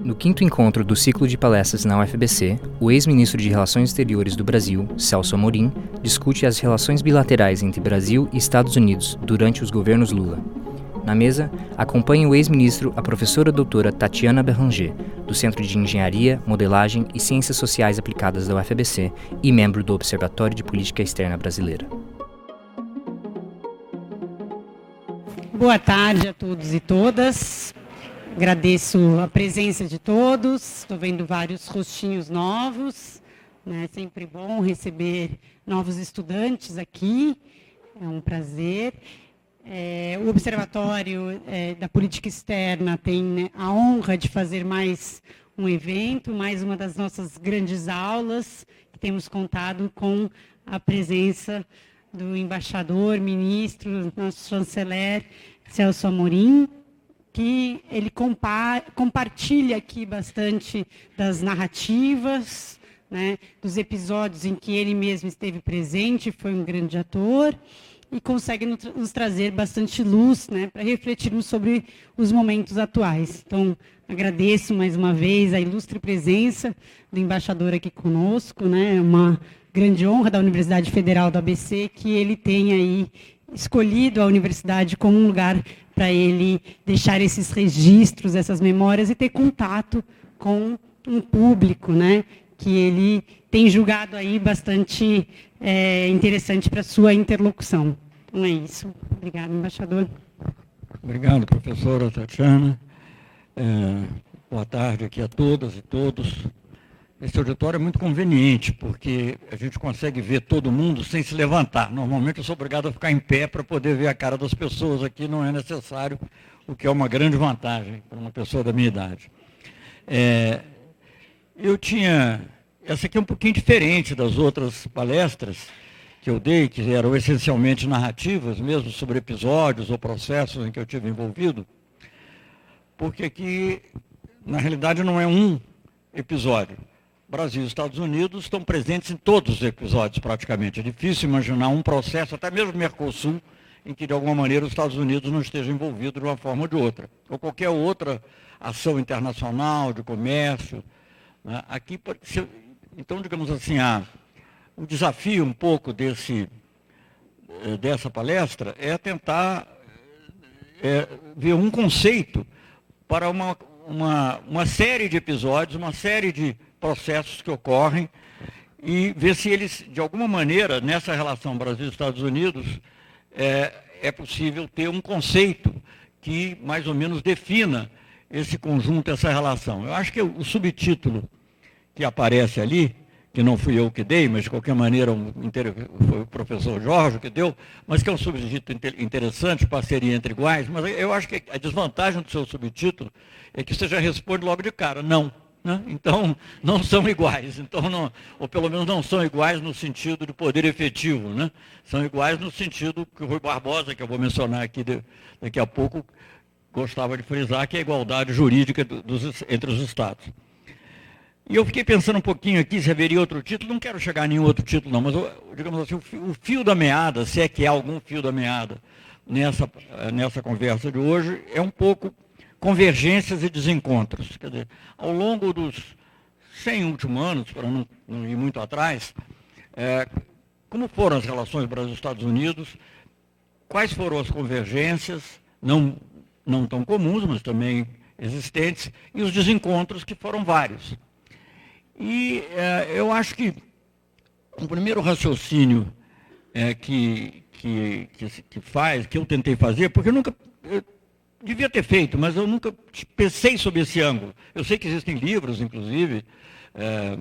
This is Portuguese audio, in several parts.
No quinto encontro do ciclo de palestras na UFBC, o ex-ministro de Relações Exteriores do Brasil, Celso Amorim, discute as relações bilaterais entre Brasil e Estados Unidos durante os governos Lula. Na mesa, acompanha o ex-ministro a professora doutora Tatiana Berranger, do Centro de Engenharia, Modelagem e Ciências Sociais Aplicadas da UFBC e membro do Observatório de Política Externa Brasileira. Boa tarde a todos e todas. Agradeço a presença de todos. Estou vendo vários rostinhos novos. É sempre bom receber novos estudantes aqui. É um prazer. É, o Observatório é, da Política Externa tem né, a honra de fazer mais um evento, mais uma das nossas grandes aulas. Temos contado com a presença do embaixador, ministro, nosso chanceler Celso Amorim, que ele compa compartilha aqui bastante das narrativas, né, dos episódios em que ele mesmo esteve presente, foi um grande ator e consegue nos trazer bastante luz né, para refletirmos sobre os momentos atuais. Então, agradeço mais uma vez a ilustre presença do embaixador aqui conosco, né, é uma grande honra da Universidade Federal do ABC que ele tenha aí escolhido a universidade como um lugar para ele deixar esses registros, essas memórias e ter contato com um público, né, que ele tem julgado aí bastante é, interessante para sua interlocução. Então é isso. Obrigada, embaixador. Obrigado, professora Tatiana. É, boa tarde aqui a todas e todos. Esse auditório é muito conveniente, porque a gente consegue ver todo mundo sem se levantar. Normalmente eu sou obrigado a ficar em pé para poder ver a cara das pessoas. Aqui não é necessário, o que é uma grande vantagem para uma pessoa da minha idade. É, eu tinha. Essa aqui é um pouquinho diferente das outras palestras que eu dei, que eram essencialmente narrativas, mesmo sobre episódios ou processos em que eu tive envolvido, porque aqui, na realidade, não é um episódio. Brasil e Estados Unidos estão presentes em todos os episódios, praticamente. É difícil imaginar um processo, até mesmo Mercosul, em que, de alguma maneira, os Estados Unidos não estejam envolvidos de uma forma ou de outra. Ou qualquer outra ação internacional, de comércio. Né? Aqui, então, digamos assim, a o desafio um pouco desse, eh, dessa palestra é tentar é, ver um conceito para uma, uma, uma série de episódios, uma série de processos que ocorrem e ver se eles, de alguma maneira, nessa relação Brasil-Estados Unidos, é, é possível ter um conceito que mais ou menos defina esse conjunto, essa relação. Eu acho que o subtítulo que aparece ali que não fui eu que dei, mas de qualquer maneira um, foi o professor Jorge que deu, mas que é um subtítulo interessante, parceria entre iguais, mas eu acho que a desvantagem do seu subtítulo é que você já responde logo de cara, não. Né? Então, não são iguais, então não, ou pelo menos não são iguais no sentido de poder efetivo, né? são iguais no sentido que o Rui Barbosa, que eu vou mencionar aqui de, daqui a pouco, gostava de frisar, que é a igualdade jurídica dos, entre os Estados. E eu fiquei pensando um pouquinho aqui se haveria outro título, não quero chegar a nenhum outro título não, mas digamos assim, o fio, da meada, se é que há algum fio da meada nessa, nessa conversa de hoje, é um pouco convergências e desencontros. Quer dizer, ao longo dos 100 últimos anos, para não, não ir muito atrás, é, como foram as relações Brasil-Estados Unidos, quais foram as convergências, não, não tão comuns, mas também existentes, e os desencontros, que foram vários. E é, eu acho que o primeiro raciocínio é, que, que, que, que, faz, que eu tentei fazer, porque eu nunca. Eu devia ter feito, mas eu nunca pensei sobre esse ângulo. Eu sei que existem livros, inclusive, é,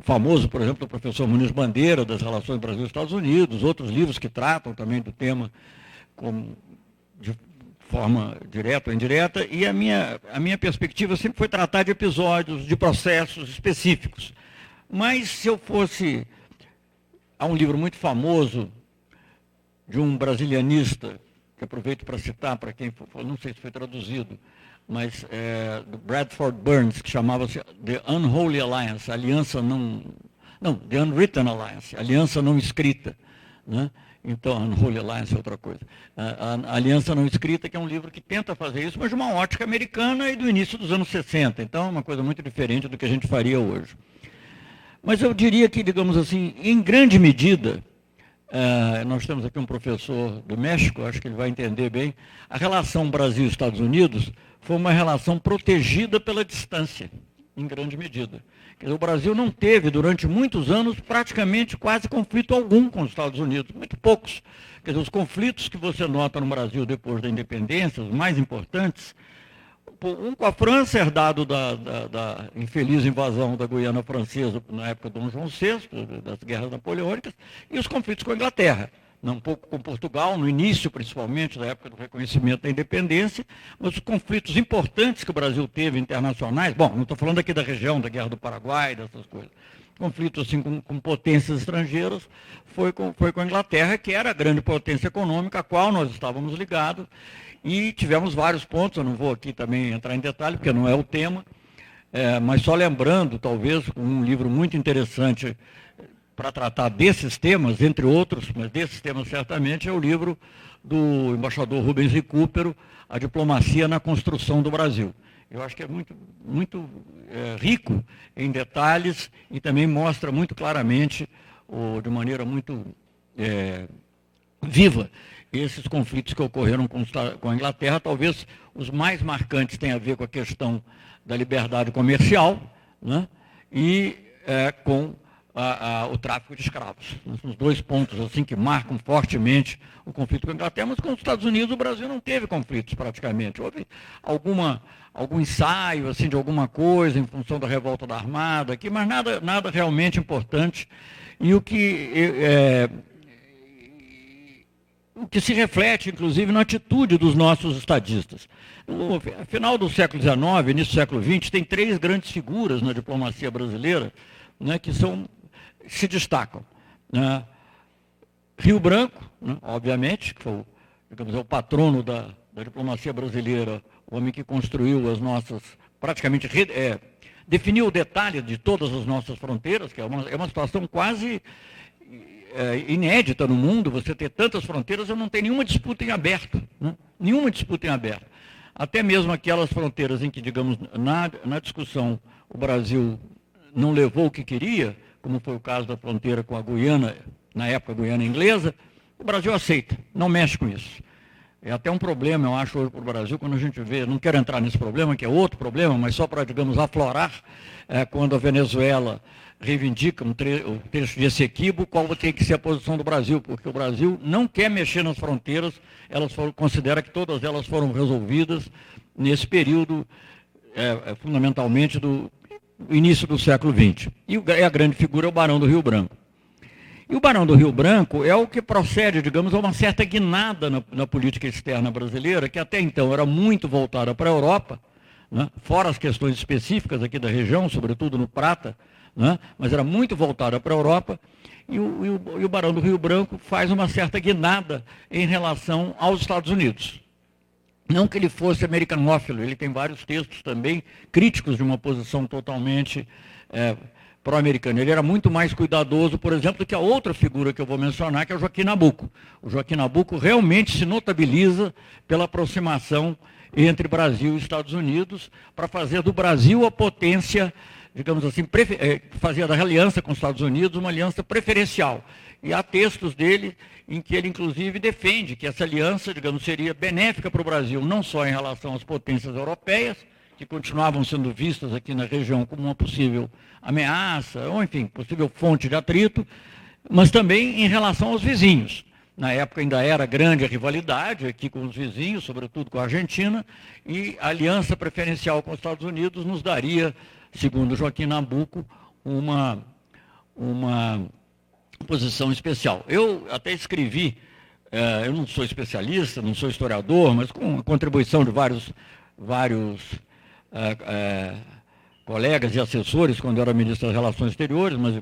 famoso, por exemplo, do professor Muniz Bandeira, das relações Brasil-Estados Unidos, outros livros que tratam também do tema como, de forma direta ou indireta, e a minha, a minha perspectiva sempre foi tratar de episódios, de processos específicos. Mas se eu fosse. Há um livro muito famoso de um brasilianista, que aproveito para citar, para quem for, não sei se foi traduzido, mas é, do Bradford Burns, que chamava-se The Unholy Alliance, Aliança Não. Não, The Unwritten Alliance, Aliança Não Escrita. Né? Então, Unholy Alliance é outra coisa. A, a, Aliança Não Escrita, que é um livro que tenta fazer isso, mas de uma ótica americana e do início dos anos 60. Então, é uma coisa muito diferente do que a gente faria hoje. Mas eu diria que, digamos assim, em grande medida, uh, nós temos aqui um professor do México, acho que ele vai entender bem, a relação Brasil-Estados Unidos foi uma relação protegida pela distância, em grande medida. O Brasil não teve, durante muitos anos, praticamente quase conflito algum com os Estados Unidos, muito poucos. Quer dizer, os conflitos que você nota no Brasil depois da independência, os mais importantes, um com a França, herdado da, da, da, infeliz invasão da Guiana Francesa na época de Dom João VI, das guerras napoleônicas, e os conflitos com a Inglaterra um pouco com Portugal, no início principalmente da época do reconhecimento da independência, mas os conflitos importantes que o Brasil teve internacionais, bom, não estou falando aqui da região, da Guerra do Paraguai, dessas coisas, conflitos assim com, com potências estrangeiras, foi com, foi com a Inglaterra, que era a grande potência econômica, a qual nós estávamos ligados, e tivemos vários pontos, eu não vou aqui também entrar em detalhe, porque não é o tema, é, mas só lembrando, talvez, um livro muito interessante para tratar desses temas, entre outros, mas desses temas certamente, é o livro do embaixador Rubens Recupero, A Diplomacia na Construção do Brasil. Eu acho que é muito, muito é, rico em detalhes e também mostra muito claramente, ou de maneira muito é, viva, esses conflitos que ocorreram com, a Inglaterra. Talvez os mais marcantes tenham a ver com a questão da liberdade comercial né, e é, com a, a, o tráfico de escravos. Os dois pontos assim que marcam fortemente o conflito com a Inglaterra, mas com os Estados Unidos o Brasil não teve conflitos praticamente. Houve alguma, algum ensaio assim, de alguma coisa em função da revolta da Armada aqui, mas nada, nada realmente importante. E o que, é, o que se reflete, inclusive, na atitude dos nossos estadistas. No final do século XIX, início do século XX, tem três grandes figuras na diplomacia brasileira né, que são se destacam. Né? Rio Branco, né, obviamente, que foi o, digamos, é o patrono da, da, diplomacia brasileira, o homem que construiu as nossas, praticamente, é, definiu o detalhe de todas as nossas fronteiras, que é uma, é uma situação quase é, inédita no mundo, você ter tantas fronteiras e não tem nenhuma disputa em aberto. Né? Nenhuma disputa em aberto. Até mesmo aquelas fronteiras em que, digamos, na, na discussão o Brasil não levou o que queria, como foi o caso da fronteira com a Guiana, na época Guiana inglesa, o Brasil aceita, não mexe com isso. É até um problema, eu acho, hoje para o Brasil, quando a gente vê, não quero entrar nesse problema, que é outro problema, mas só para, digamos, aflorar, é, quando a Venezuela reivindica um tre um trecho desse equívoco, qual tem que ser a posição do Brasil, porque o Brasil não quer mexer nas fronteiras, elas foram, considera que todas elas foram resolvidas nesse período, é, é fundamentalmente, do início do século XX. E a grande figura é o Barão do Rio Branco. E o Barão do Rio Branco é o que procede, digamos, a uma certa guinada na, na política externa brasileira, que até então era muito voltada para a Europa, né? fora as questões específicas aqui da região, sobretudo no Prata, né? mas era muito voltada para a Europa, e o, e, o, e o Barão do Rio Branco faz uma certa guinada em relação aos Estados Unidos. Não que ele fosse americanófilo, ele tem vários textos também críticos de uma posição totalmente é, pró-americana. Ele era muito mais cuidadoso, por exemplo, do que a outra figura que eu vou mencionar, que é o Joaquim Nabuco. O Joaquim Nabuco realmente se notabiliza pela aproximação entre Brasil e Estados Unidos para fazer do Brasil a potência, digamos assim, é, fazer da aliança com os Estados Unidos uma aliança preferencial. E há textos dele em que ele, inclusive, defende que essa aliança, digamos, seria benéfica para o Brasil, não só em relação às potências europeias, que continuavam sendo vistas aqui na região como uma possível ameaça, ou, enfim, possível fonte de atrito, mas também em relação aos vizinhos. Na época ainda era grande a rivalidade aqui com os vizinhos, sobretudo com a Argentina, e a aliança preferencial com os Estados Unidos nos daria, segundo Joaquim Nabuco, uma, uma posição especial. Eu até escrevi, é, eu não sou especialista, não sou historiador, mas com a contribuição de vários, vários é, é, colegas e assessores, quando eu era ministro das Relações Exteriores, mas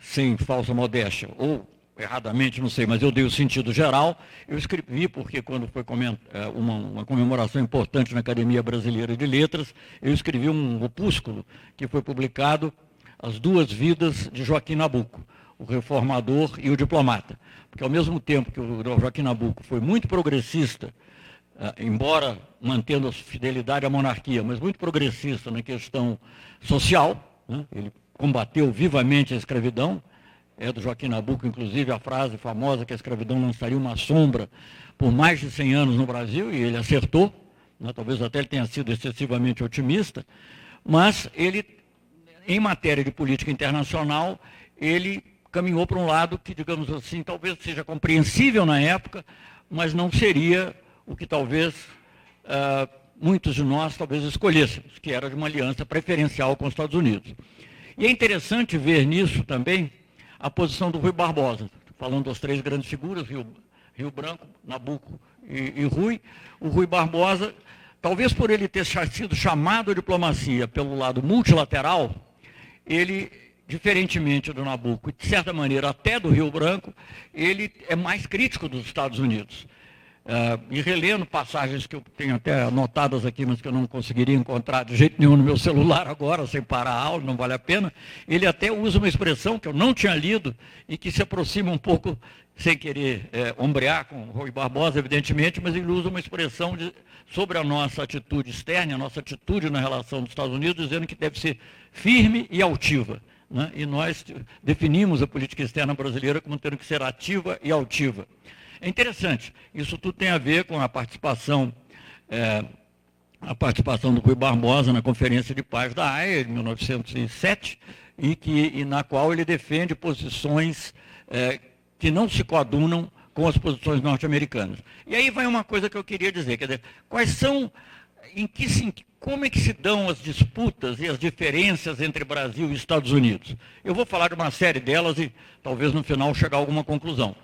sem falsa modéstia, ou erradamente, não sei, mas eu dei o sentido geral. Eu escrevi, porque quando foi uma, uma, comemoração importante na Academia Brasileira de Letras, eu escrevi um opúsculo que foi publicado as duas vidas de Joaquim Nabuco. o reformador e o diplomata. Porque ao mesmo tempo que o Joaquim Nabuco foi muito progressista, ah, embora mantendo a fidelidade à monarquia, mas muito progressista na questão social, né? ele combateu vivamente a escravidão, é do Joaquim Nabuco, inclusive, a frase famosa que a escravidão lançaria uma sombra por mais de 100 anos no Brasil, e ele acertou, né? talvez até ele tenha sido excessivamente otimista, mas ele, em matéria de política internacional, ele caminhou para um lado que, digamos assim, talvez seja compreensível na época, mas não seria o que talvez uh, muitos de nós talvez escolhêssemos, que era de uma aliança preferencial com os Estados Unidos. E é interessante ver nisso também a posição do Rui Barbosa, falando das três grandes figuras, Rio, Rio Branco, Nabuco e, e Rui. O Rui Barbosa, talvez por ele ter sido chamado diplomacia pelo lado multilateral, ele diferentemente do Nabucco, de certa maneira até do Rio Branco, ele é mais crítico dos Estados Unidos. Uh, e relendo passagens que eu tenho até anotadas aqui, mas que eu não conseguiria encontrar de jeito nenhum no meu celular agora, sem parar a aula, não vale a pena, ele até usa uma expressão que eu não tinha lido e que se aproxima um pouco, sem querer é, ombrear com Rui Barbosa, evidentemente, mas ele usa uma expressão de, sobre a nossa atitude externa, a nossa atitude na relação dos Estados Unidos, dizendo que deve ser firme e altiva. Né? E nós definimos a política externa brasileira como tendo que ser ativa e altiva. É interessante, isso tudo tem a ver com a participação, é, a participação do Rui Barbosa na Conferência de Paz da AIA, de 1907, e, que, e na qual ele defende posições é, que não se coadunam com as posições norte-americanas. E aí vai uma coisa que eu queria dizer, quer dizer, quais são, em que, como é que se dão as disputas e as diferenças entre Brasil e Estados Unidos? Eu vou falar de uma série delas e talvez no final chegar a alguma conclusão.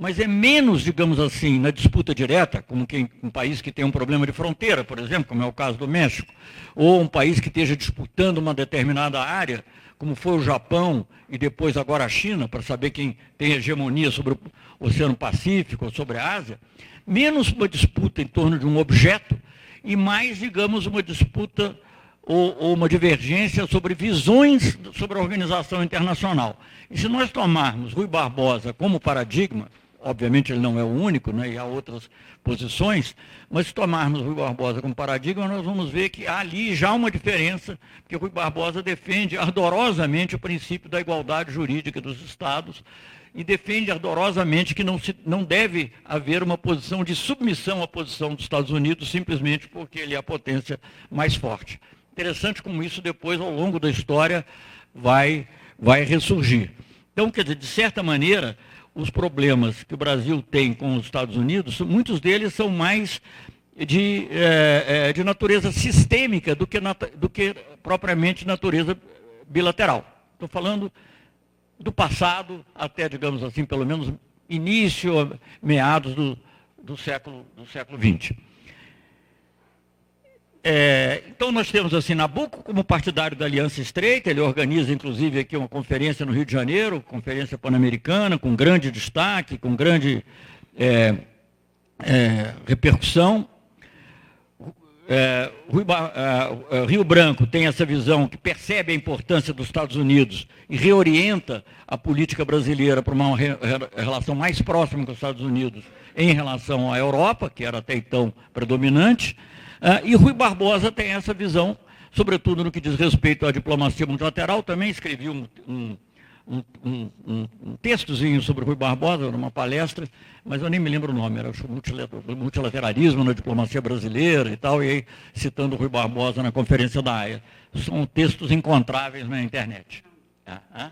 Mas é menos, digamos assim, na disputa direta, como que um país que tem um problema de fronteira, por exemplo, como é o caso do México, ou um país que esteja disputando uma determinada área, como foi o Japão e depois agora a China, para saber quem tem hegemonia sobre o Oceano Pacífico ou sobre a Ásia, menos uma disputa em torno de um objeto e mais, digamos, uma disputa ou, ou, uma divergência sobre visões sobre a organização internacional. E se nós tomarmos Rui Barbosa como paradigma, obviamente ele não é o único, né, e há outras posições, mas se tomarmos Rui Barbosa como paradigma, nós vamos ver que há ali já uma diferença, porque Rui Barbosa defende ardorosamente o princípio da igualdade jurídica dos Estados, e defende ardorosamente que não, se, não deve haver uma posição de submissão à posição dos Estados Unidos, simplesmente porque ele é a potência mais forte. Interessante como isso depois, ao longo da história, vai, vai ressurgir. Então, quer dizer, de certa maneira, os problemas que o Brasil tem com os Estados Unidos, muitos deles são mais de, é, de natureza sistêmica do que, do que propriamente natureza bilateral. Estou falando do passado até, digamos assim, pelo menos início, meados do, do século do século XX. É, então nós temos assim Nabucco como partidário da Aliança Estreita, ele organiza inclusive aqui uma conferência no Rio de Janeiro, conferência pan-americana, com grande destaque, com grande é, é, repercussão. É, é, é, Rio Branco tem essa visão que percebe a importância dos Estados Unidos e reorienta a política brasileira para uma re, relação mais próxima com os Estados Unidos em relação à Europa, que era até então predominante. Uh, e Rui Barbosa tem essa visão, sobretudo no que diz respeito à diplomacia multilateral. Também escrevi um, um um, um, um, textozinho sobre Rui Barbosa, numa palestra, mas eu nem me lembro o nome, era multilateralismo na diplomacia brasileira e tal, e aí citando Rui Barbosa na conferência da AIA. São textos encontráveis na internet. É, é?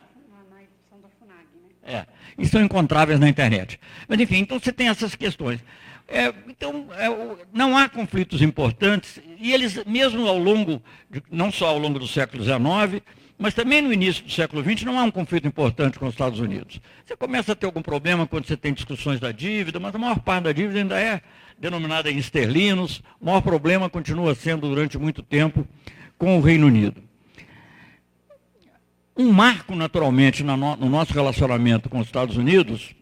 É, e são encontráveis na internet. Mas, enfim, então você tem essas questões. É, então, é, não há conflitos importantes, e eles, mesmo ao longo, de, não só ao longo do século XIX, mas também no início do século XX não há um conflito importante com os Estados Unidos. Você começa a ter algum problema quando você tem discussões da dívida, mas a maior parte da dívida ainda é denominada em esterlinos. O maior problema continua sendo, durante muito tempo, com o Reino Unido. Um marco, naturalmente, no nosso relacionamento com os Estados Unidos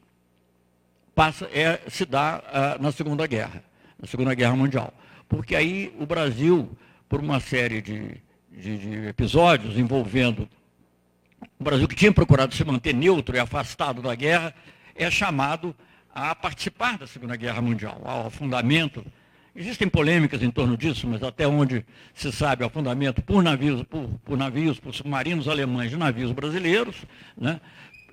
passa, é, se dá uh, na Segunda Guerra, na Segunda Guerra Mundial. Porque aí o Brasil, por uma série de de, de episódios envolvendo o Brasil que tinha procurado se manter neutro e afastado da guerra, é chamado a participar da Segunda Guerra Mundial, ao afundamento. Existem polêmicas em torno disso, mas até onde se sabe, afundamento por navios, por, por navios, por submarinos alemães de navios brasileiros, né,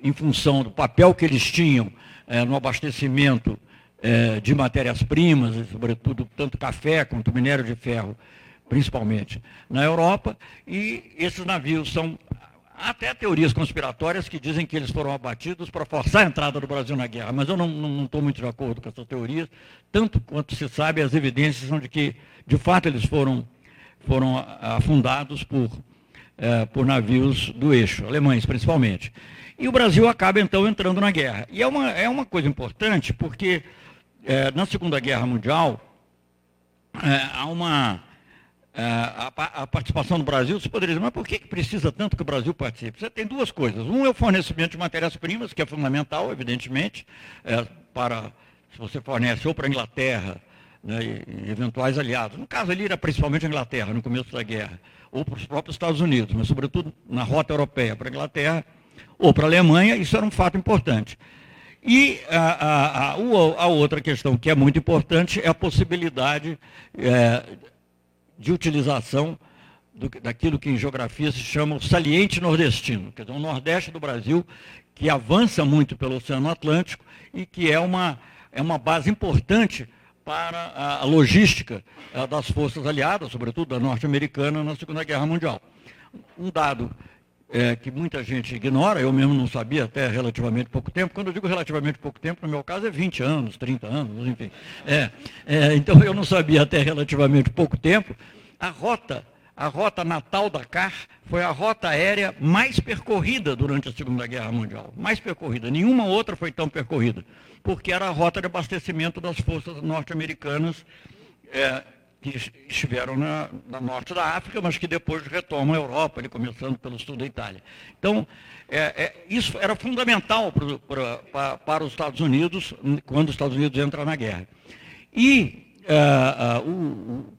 em função do papel que eles tinham é, no abastecimento é, de matérias-primas, sobretudo tanto café quanto minério de ferro, principalmente na Europa, e esses navios são até teorias conspiratórias que dizem que eles foram abatidos para forçar a entrada do Brasil na guerra, mas eu não estou muito de acordo com essas teorias. Tanto quanto se sabe, as evidências são de que, de fato, eles foram, foram afundados por, é, por navios do eixo, alemães principalmente. E o Brasil acaba, então, entrando na guerra. E é uma, é uma coisa importante, porque é, na Segunda Guerra Mundial é, há uma é, a, a, participação do Brasil, você poderia dizer, mas por que, que precisa tanto que o Brasil participe? Você tem duas coisas. Um é o fornecimento de matérias-primas, que é fundamental, evidentemente, é, para se você fornece ou para a Inglaterra né, eventuais aliados. No caso ali era principalmente a Inglaterra, no começo da guerra, ou para os próprios Estados Unidos, mas sobretudo na rota europeia para a Inglaterra ou para a Alemanha, isso era um fato importante. E a, a, a, a, outra questão que é muito importante é a possibilidade é, de utilização do, daquilo que em geografia se chama o saliente nordestino, quer dizer, um nordeste do Brasil que avança muito pelo Oceano Atlântico e que é uma, é uma base importante para a, logística a, das forças aliadas, sobretudo da norte-americana, na Segunda Guerra Mundial. Um dado é, que muita gente ignora, eu mesmo não sabia até relativamente pouco tempo. Quando eu digo relativamente pouco tempo, no meu caso é 20 anos, 30 anos, enfim. É, é, então eu não sabia até relativamente pouco tempo. A rota, a rota natal da CAR foi a rota aérea mais percorrida durante a Segunda Guerra Mundial. Mais percorrida. Nenhuma outra foi tão percorrida, porque era a rota de abastecimento das forças norte-americanas. É, que estiveram na, na, norte da África, mas que depois retomam a Europa, ali, começando pelo sul da Itália. Então, é, é, isso era fundamental pro, pra, para os Estados Unidos, quando os Estados Unidos entram na guerra. E uh, uh, o,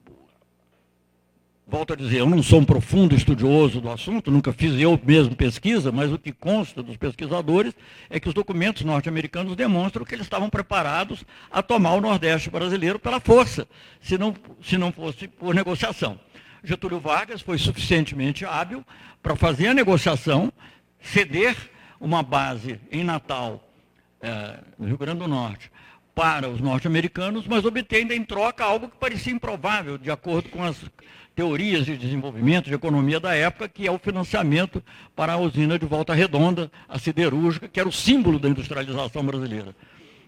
volto a dizer, eu não sou um profundo estudioso do assunto, nunca fiz eu mesmo pesquisa, mas o que consta dos pesquisadores é que os documentos norte-americanos demonstram que eles estavam preparados a tomar o Nordeste brasileiro pela força, se não, se não fosse por negociação. Getúlio Vargas foi suficientemente hábil para fazer a negociação, ceder uma base em Natal, é, no Rio Grande do Norte, para os norte-americanos, mas obter ainda em troca algo que parecia improvável, de acordo com as teorias de desenvolvimento de economia da época, que é o financiamento para a usina de Volta Redonda, a siderúrgica, que era o símbolo da industrialização brasileira.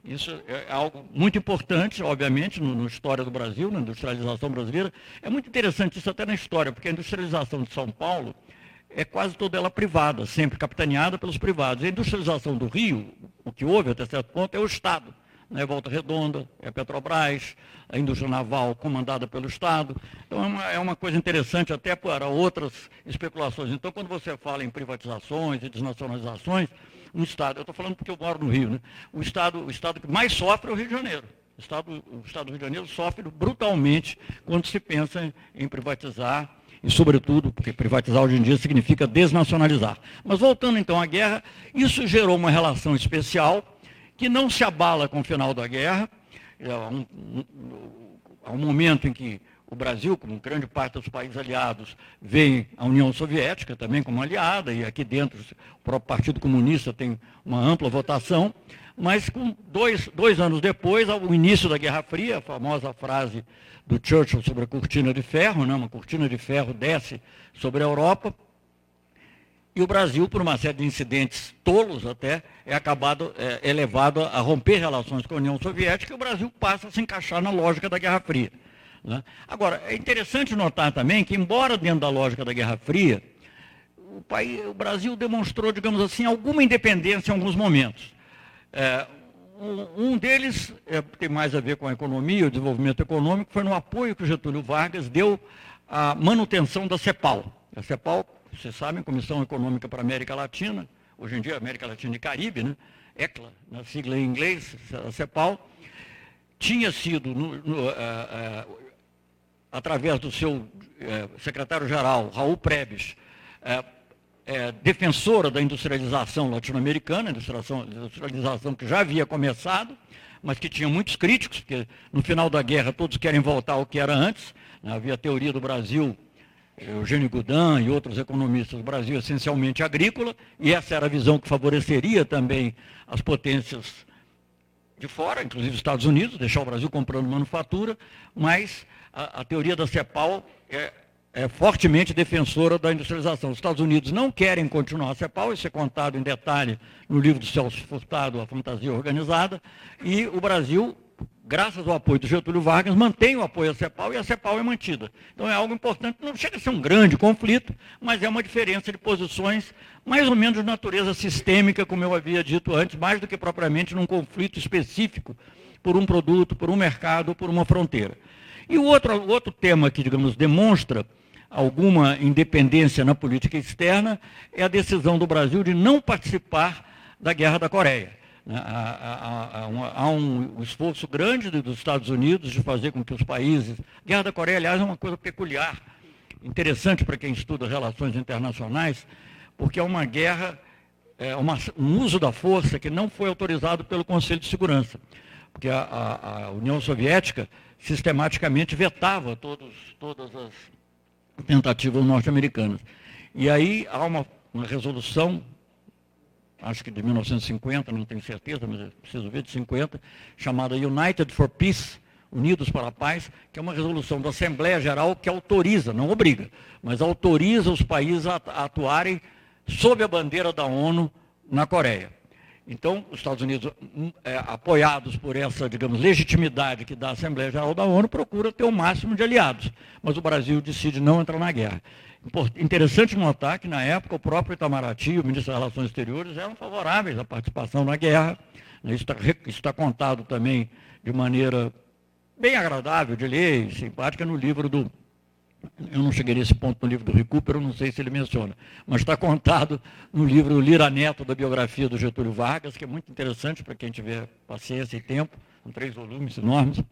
Isso é algo muito importante, obviamente, na história do Brasil, na industrialização brasileira. É muito interessante isso até na história, porque a industrialização de São Paulo é quase toda ela privada, sempre capitaneada pelos privados. A industrialização do Rio, o que houve até certo ponto, é o Estado né, Volta Redonda, é Petrobras, a indústria naval comandada pelo Estado. Então é uma, é uma coisa interessante até para outras especulações. Então, quando você fala em privatizações e desnacionalizações, um Estado, eu estou falando porque eu moro no Rio, né, o, estado, o Estado que mais sofre é o Rio de Janeiro. O Estado, o Estado do Rio de Janeiro sofre brutalmente quando se pensa em, em privatizar e, sobretudo, porque privatizar hoje em dia significa desnacionalizar. Mas voltando então à guerra, isso gerou uma relação especial que não se abala com o final da guerra. É um, um, há um momento em que o Brasil, como grande parte dos países aliados, vê a União Soviética também como aliada, e aqui dentro o próprio Partido Comunista tem uma ampla votação, mas com dois, dois anos depois, ao início da Guerra Fria, a famosa frase do Churchill sobre a cortina de ferro, né, uma cortina de ferro desce sobre a Europa, e o Brasil, por uma série de incidentes tolos até, é acabado, é, é levado a romper relações com a União Soviética e o Brasil passa a se encaixar na lógica da Guerra Fria. Né? Agora, é interessante notar também que, embora dentro da lógica da Guerra Fria, o, país, o Brasil demonstrou, digamos assim, alguma independência em alguns momentos. É, um, um, deles é, tem mais a ver com a economia, o desenvolvimento econômico, foi no apoio que o Getúlio Vargas deu à manutenção da CEPAL. A CEPAL vocês sabem, Comissão Econômica para a América Latina, hoje em dia América Latina e Caribe, né? ECLA, na sigla em inglês, a CEPAL, tinha sido, no, no, uh, uh, através do seu uh, secretário-geral, Raul Prebes, defensora da industrialização latino-americana, industrialização, industrialização que já havia começado, mas que tinha muitos críticos, porque no final da guerra todos querem voltar ao que era antes. Né? Havia a teoria do Brasil, Eugênio Goudin e outros economistas, o Brasil essencialmente agrícola, e essa era a visão que favoreceria também as potências de fora, inclusive os Estados Unidos, deixar o Brasil comprando manufatura, mas a, a teoria da CEPAL é, é, fortemente defensora da industrialização. Os Estados Unidos não querem continuar a CEPAL, isso é contado em detalhe no livro do Celso Furtado, A Fantasia Organizada, e o Brasil, graças ao apoio do Getúlio Vargas, mantém o apoio à CEPAL e a CEPAL é mantida. Então é algo importante, não chega a ser um grande conflito, mas é uma diferença de posições mais ou menos de natureza sistêmica, como eu havia dito antes, mais do que propriamente num conflito específico por um produto, por um mercado ou por uma fronteira. E o outro, outro tema que, digamos, demonstra alguma independência na política externa é a decisão do Brasil de não participar da Guerra da Coreia. Né? Há, há, há um esforço grande dos Estados Unidos de fazer com que os países. A Guerra da Coreia, aliás, é uma coisa peculiar, interessante para quem estuda relações internacionais, porque é uma guerra, é uma, um uso da força que não foi autorizado pelo Conselho de Segurança. Porque a, a, a União Soviética sistematicamente vetava todos, todas as tentativas norte-americanas. E aí há uma, uma resolução, acho que de 1950, não tenho certeza, mas preciso ver, de 50, chamada United for Peace, Unidos para a Paz, que é uma resolução da Assembleia Geral que autoriza, não obriga, mas autoriza os países a, atuarem sob a bandeira da ONU na Coreia. Então, os Estados Unidos, hum, é, apoiados por essa, digamos, legitimidade que dá a Assembleia Geral da ONU, procura ter o máximo de aliados. Mas o Brasil decide não entrar na guerra. Interessante notar que, na época, o próprio Itamaraty o ministro das Relações Exteriores eram favoráveis à participação na guerra. Isso está, isso está contado também de maneira bem agradável de ler simpática no livro do eu não cheguei nesse ponto no livro do Recupero, não sei se ele menciona, mas está contado no livro Lira Neto, da biografia do Getúlio Vargas, que é muito interessante para quem tiver paciência e tempo, com três volumes enormes,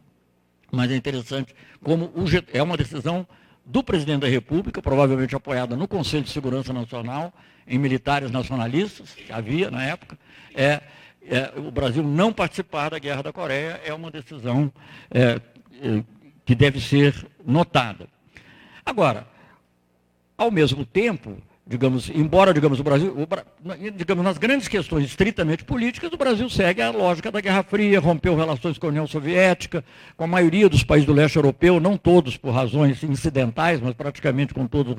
mas é interessante como o, é uma decisão do presidente da República, provavelmente apoiada no Conselho de Segurança Nacional, em militares nacionalistas, que havia na época, é, é o Brasil não participar da Guerra da Coreia é uma decisão é, é que deve ser notada. Agora, ao mesmo tempo, digamos, embora digamos o Brasil, o, digamos nas grandes questões estritamente políticas, o Brasil segue a lógica da Guerra Fria, rompeu relações com a União Soviética, com a maioria dos países do leste europeu, não todos por razões incidentais, mas praticamente com todos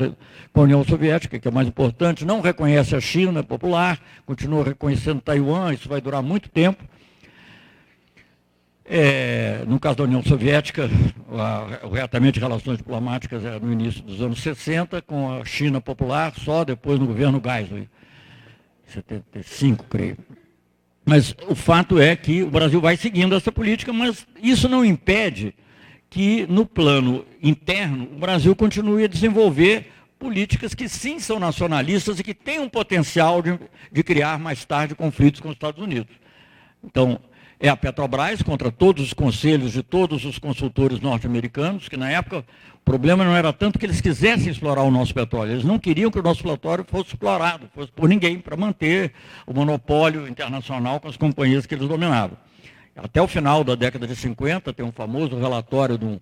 com a União Soviética, que é mais importante, não reconhece a China popular, continua reconhecendo Taiwan, isso vai durar muito tempo. É, no caso da União Soviética, o reatamento de relações diplomáticas era no início dos anos 60, com a China popular, só depois no governo Geisel, 75, creio. Mas o fato é que o Brasil vai seguindo essa política, mas isso não impede que, no plano interno, o Brasil continue a desenvolver políticas que sim são nacionalistas e que têm um potencial de, de criar mais tarde conflitos com os Estados Unidos. Então, é a Petrobras, contra todos os conselhos de todos os consultores norte-americanos, que na época o problema não era tanto que eles quisessem explorar o nosso petróleo, eles não queriam que o nosso petróleo fosse explorado, fosse por ninguém, para manter o monopólio internacional com as companhias que eles dominavam. Até o final da década de 50, tem um famoso relatório de um,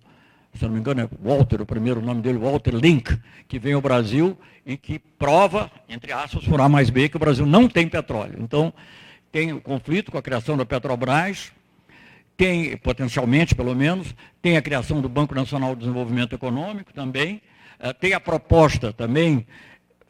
se não me engano é Walter, o primeiro nome dele, Walter Link, que vem ao Brasil e que prova, entre aspas, por A mais B, que o Brasil não tem petróleo. Então, tem o conflito com a criação da Petrobras, tem, potencialmente pelo menos, tem a criação do Banco Nacional de Desenvolvimento Econômico também, eh, tem a proposta também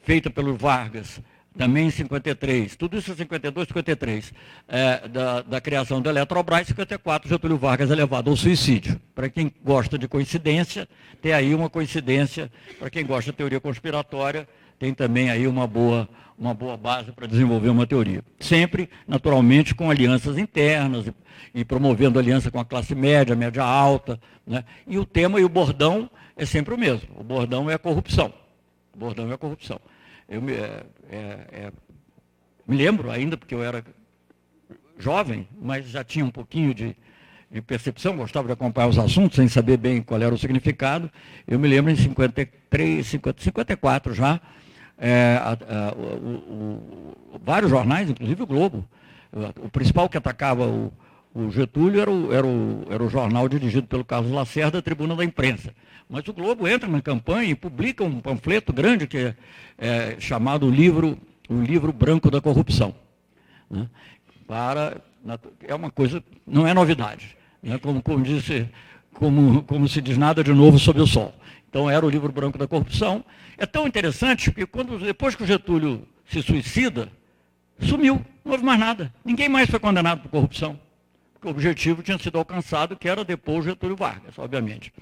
feita pelo Vargas, também em 53, tudo isso em 52, 53, é, da, da, criação da Eletrobras, 54, Getúlio Vargas é levado ao suicídio. Para quem gosta de coincidência, tem aí uma coincidência, para quem gosta de teoria conspiratória, tem também aí uma boa, uma boa base para desenvolver uma teoria. Sempre, naturalmente, com alianças internas e, e, promovendo aliança com a classe média, média alta. Né? E o tema e o bordão é sempre o mesmo. O bordão é a corrupção. O bordão é a corrupção. Eu me, é, é, é, me lembro ainda, porque eu era jovem, mas já tinha um pouquinho de, de percepção, gostava de acompanhar os assuntos sem saber bem qual era o significado. Eu me lembro em 53, 50, 54 já, é, a, a, o, o, vários jornais, inclusive o Globo. O principal que atacava o, o Getúlio era o, era, o, era o jornal dirigido pelo Carlos Lacerda, a Tribuna da Imprensa. Mas o Globo entra na campanha e publica um panfleto grande que é, é chamado o livro, o livro Branco da Corrupção. Né? Para, é uma coisa, não é novidade. Né? Como, como, disse, como, como se diz nada de novo sob o sol. Então era o livro branco da corrupção. É tão interessante que quando, depois que o Getúlio se suicida, sumiu, não houve mais nada. Ninguém mais foi condenado por corrupção. Porque o objetivo tinha sido alcançado, que era depois o Getúlio Vargas, obviamente.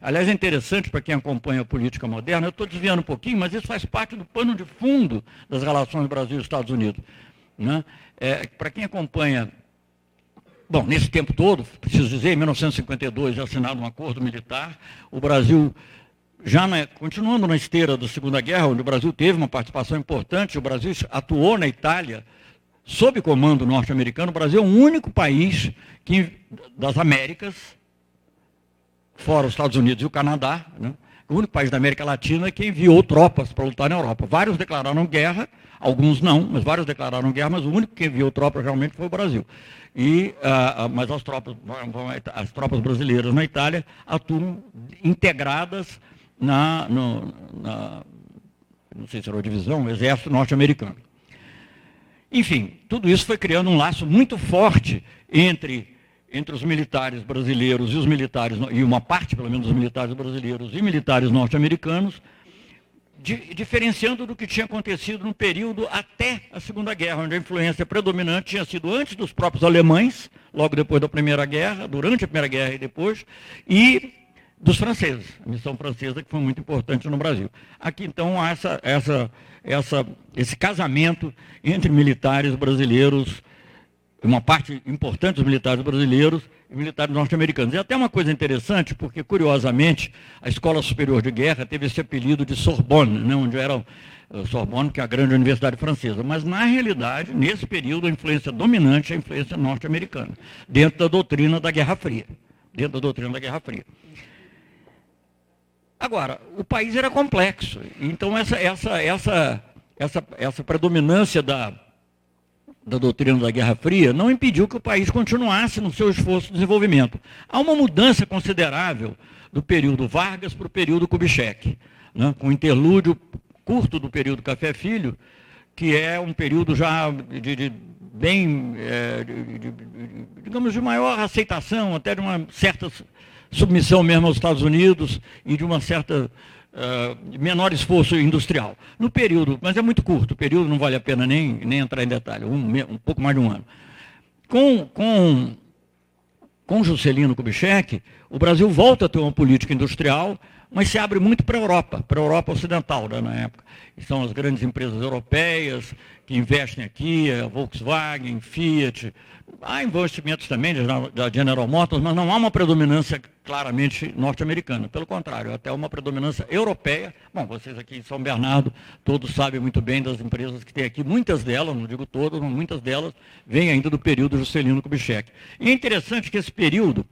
Aliás, é interessante para quem acompanha a política moderna, eu estou desviando um pouquinho, mas isso faz parte do pano de fundo das relações Brasil Estados Unidos. Né? É, para quem acompanha Bom, nesse tempo todo, preciso dizer, em 1952 é assinado um acordo militar, o Brasil já na, continuando na esteira da Segunda Guerra, onde o Brasil teve uma participação importante, o Brasil atuou na Itália sob comando norte-americano. O Brasil é o único país que, das Américas, fora os Estados Unidos e o Canadá, né, o único país da América Latina que enviou tropas para lutar na Europa. Vários declararam guerra, alguns não, mas vários declararam guerra, mas o único que enviou tropas realmente foi o Brasil. E, uh, mas as tropas, as tropas brasileiras na Itália atuam integradas na, no, na não sei se era a divisão, o exército norte-americano. Enfim, tudo isso foi criando um laço muito forte entre, entre os militares brasileiros e os militares, e uma parte, pelo menos, dos militares brasileiros e militares norte-americanos, diferenciando do que tinha acontecido no período até a Segunda Guerra, onde a influência predominante tinha sido antes dos próprios alemães, logo depois da Primeira Guerra, durante a Primeira Guerra e depois, e dos franceses, a missão francesa que foi muito importante no Brasil. Aqui então há essa, essa, essa, esse casamento entre militares brasileiros, uma parte importante dos militares brasileiros e militares norte-americanos. E até uma coisa interessante, porque curiosamente a Escola Superior de Guerra teve esse apelido de Sorbonne, né, onde era eh, Sorbonne, que é a grande universidade francesa. Mas, na realidade, nesse período, a influência dominante é a influência norte-americana, dentro da doutrina da Guerra Fria. Dentro da doutrina da Guerra Fria. Agora, o país era complexo. Então, essa, essa, essa, essa, essa predominância da, da doutrina da Guerra Fria não impediu que o país continuasse no seu esforço de desenvolvimento. Há uma mudança considerável do período Vargas para o período Kubitschek, né, com o interlúdio curto do período Café Filho, que é um período já de, de bem, é, de, de, digamos, de maior aceitação, até de uma certa submissão mesmo aos Estados Unidos e de uma certa uh, menor esforço industrial. No período, mas é muito curto, o período não vale a pena nem, nem entrar em detalhe, um, um pouco mais de um ano. Com, com, com Juscelino Kubitschek, o Brasil volta a ter uma política industrial, mas se abre muito para a Europa, para a Europa Ocidental né, na época. São as grandes empresas europeias que investem aqui, a Volkswagen, Fiat, Há investimentos também da General Motors, mas não há uma predominância claramente norte-americana. Pelo contrário, até uma predominância europeia. Bom, vocês aqui em São Bernardo, todos sabem muito bem das empresas que tem aqui. Muitas delas, não digo todas, mas muitas delas vêm ainda do período Juscelino Kubitschek. E é interessante que esse período,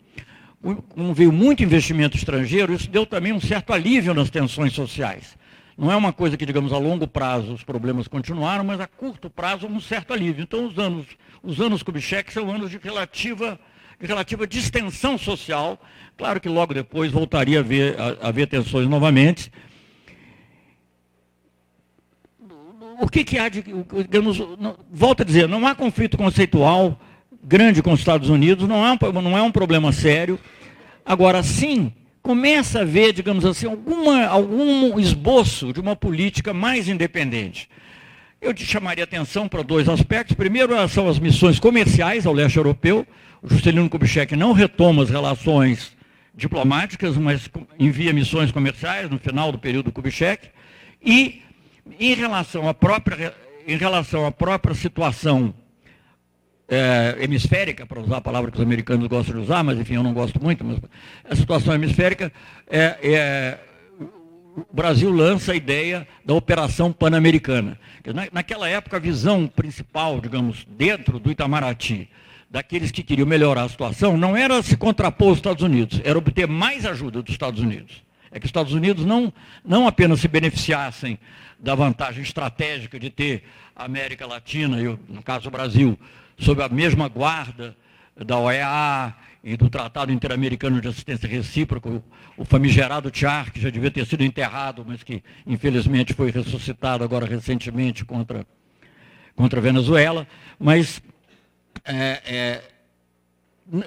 como veio muito investimento estrangeiro, isso deu também um certo alívio nas tensões sociais. Não é uma coisa que, digamos, a longo prazo os problemas continuaram, mas a curto prazo um certo alívio. Então, os anos, os anos Kubitschek são anos de relativa, de relativa distensão social. Claro que logo depois voltaria a haver, a, a haver tensões novamente. O que, que há de. Digamos, não, volto a dizer, não há conflito conceitual grande com os Estados Unidos, não é um, não é um problema sério. Agora, sim, começa a ver, digamos assim, alguma, algum esboço de uma política mais independente. Eu te chamaria atenção para dois aspectos. Primeiro são as missões comerciais ao leste europeu. O Juscelino Kubitschek não retoma as relações diplomáticas, mas envia missões comerciais no final do período Kubitschek. E em relação à própria, em relação à própria situação é, hemisférica, para usar a palavra que os americanos gostam de usar, mas enfim, eu não gosto muito, mas a situação hemisférica, é, é, o Brasil lança a ideia da Operação Pan-Americana. Na, naquela época, a visão principal, digamos, dentro do Itamaraty, daqueles que queriam melhorar a situação, não era se contrapor aos Estados Unidos, era obter mais ajuda dos Estados Unidos. é que os Estados Unidos não, não apenas se beneficiassem da vantagem estratégica de ter a América Latina, e no caso o Brasil, sob a mesma guarda da OEA e do Tratado Interamericano de Assistência Recíproca, o famigerado TIAR, que já devia ter sido enterrado, mas que infelizmente foi ressuscitado agora recentemente contra, contra a Venezuela, mas é, é,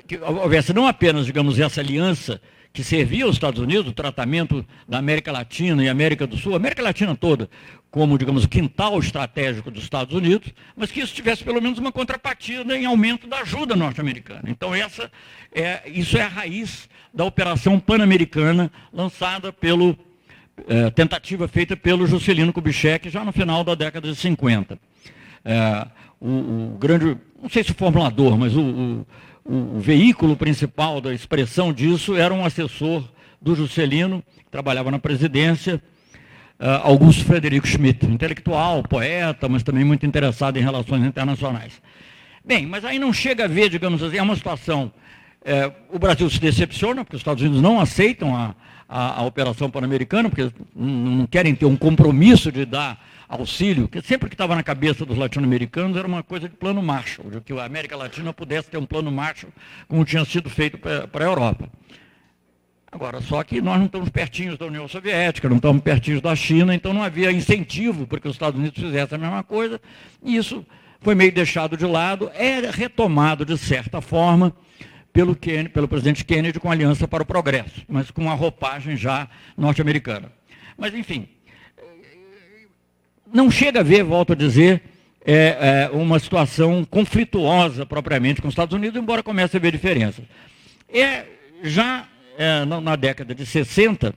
que houvesse não apenas, digamos, essa aliança que servia aos Estados Unidos, o tratamento da América Latina e América do Sul, América Latina toda, como, digamos, o quintal estratégico dos Estados Unidos, mas que isso tivesse pelo menos uma contrapartida em aumento da ajuda norte-americana. Então, essa é, isso é a raiz da operação pan-americana lançada pelo, é, tentativa feita pelo Juscelino Kubitschek já no final da década de 50. É, o, o, grande, não sei se o formulador, mas o, o o, veículo principal da expressão disso era um assessor do Juscelino, que trabalhava na presidência, uh, Augusto Frederico Schmidt, intelectual, poeta, mas também muito interessado em relações internacionais. Bem, mas aí não chega a ver, digamos assim, é uma situação. É, o Brasil se decepciona, porque os Estados Unidos não aceitam a, a, a Operação Pan-Americana, porque não, não querem ter um compromisso de dar auxílio, que sempre que estava na cabeça dos latino-americanos era uma coisa de plano Marshall, que a América Latina pudesse ter um plano Marshall como tinha sido feito para a Europa. Agora, só que nós não estamos pertinhos da União Soviética, não estamos pertinhos da China, então não havia incentivo para que os Estados Unidos fizessem a mesma coisa, e isso foi meio deixado de lado, é retomado de certa forma pelo, Kennedy, pelo presidente Kennedy com a Aliança para o Progresso, mas com uma roupagem já norte-americana. Mas, enfim, não chega a ver, volto a dizer, é, é, uma situação conflituosa propriamente com os Estados Unidos, embora comece a haver diferenças. É já é, na década de 60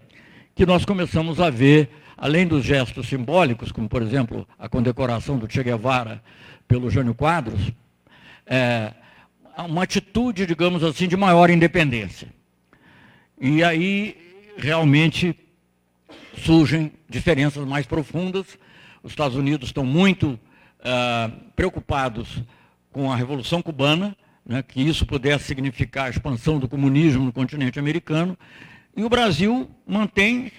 que nós começamos a ver, além dos gestos simbólicos, como por exemplo a condecoração do Che Guevara pelo Jânio Quadros, é, uma atitude, digamos assim, de maior independência. E aí realmente surgem diferenças mais profundas os Estados Unidos estão muito ah, preocupados com a Revolução Cubana, né, que isso pudesse significar a expansão do comunismo no continente americano, e o Brasil mantém,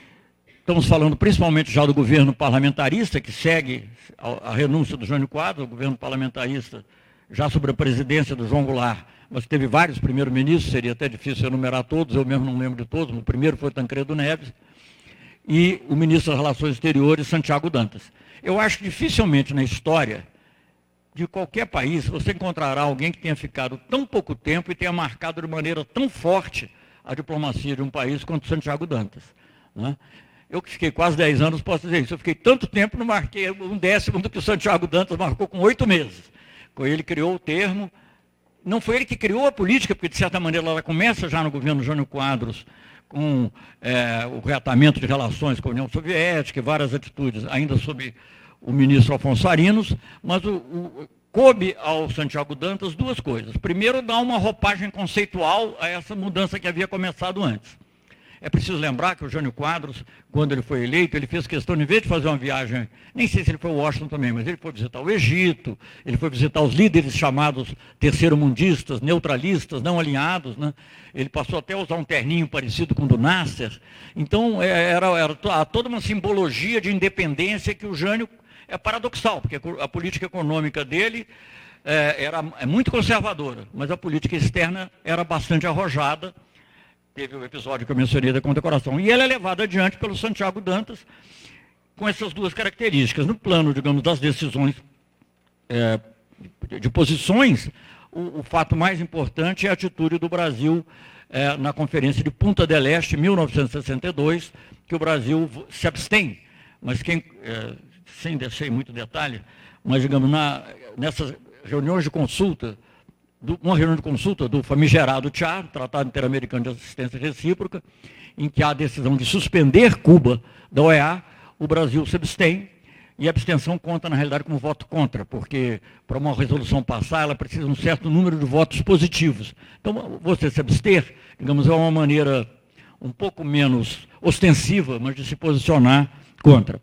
estamos falando principalmente já do governo parlamentarista, que segue a, a renúncia do Jânio Quadros, o governo parlamentarista já sobre a presidência do João Goulart, mas teve vários primeiros-ministros, seria até difícil enumerar todos, eu mesmo não lembro de todos, o primeiro foi Tancredo Neves, e o ministro das Relações Exteriores, Santiago Dantas. Eu acho dificilmente na história de qualquer país você encontrará alguém que tenha ficado tão pouco tempo e tenha marcado de maneira tão forte a diplomacia de um país quanto Santiago Dantas. Né? Eu que fiquei quase 10 anos, posso dizer isso. Eu fiquei tanto tempo, não marquei um décimo do que o Santiago Dantas marcou com oito meses. Ele criou o termo. Não foi ele que criou a política, porque de certa maneira ela começa já no governo Jânio Quadros, com é, o reatamento de relações com a União Soviética e várias atitudes, ainda sob o ministro Alfonso Arinos, mas o, o, coube ao Santiago Dantas duas coisas. Primeiro, dar uma roupagem conceitual a essa mudança que havia começado antes. É preciso lembrar que o Jânio Quadros, quando ele foi eleito, ele fez questão, em vez de fazer uma viagem, nem sei se ele foi a Washington também, mas ele foi visitar o Egito, ele foi visitar os líderes chamados terceiro-mundistas, neutralistas, não alinhados. Né? Ele passou até a usar um terninho parecido com o do Nasser. Então, é, era, era toda uma simbologia de independência que o Jânio é paradoxal, porque a política econômica dele é, era é muito conservadora, mas a política externa era bastante arrojada teve o episódio que eu mencionei da condecoração. E ela é levada adiante pelo Santiago Dantas com essas duas características. No plano, digamos, das decisões é, de posições, o, o, fato mais importante é a atitude do Brasil é, na Conferência de Punta del Este, 1962, que o Brasil se abstém. Mas quem, é, sem descer muito detalhe, mas digamos, na, nessas reuniões de consulta do, uma reunião de consulta do famigerado TIAR, Tratado Interamericano de Assistência Recíproca, em que há a decisão de suspender Cuba da OEA, o Brasil se abstém, e a abstenção conta, na realidade, como voto contra, porque para uma resolução passar, ela precisa de um certo número de votos positivos. Então, você se abster, digamos, é uma maneira um pouco menos ostensiva, mas de se posicionar contra.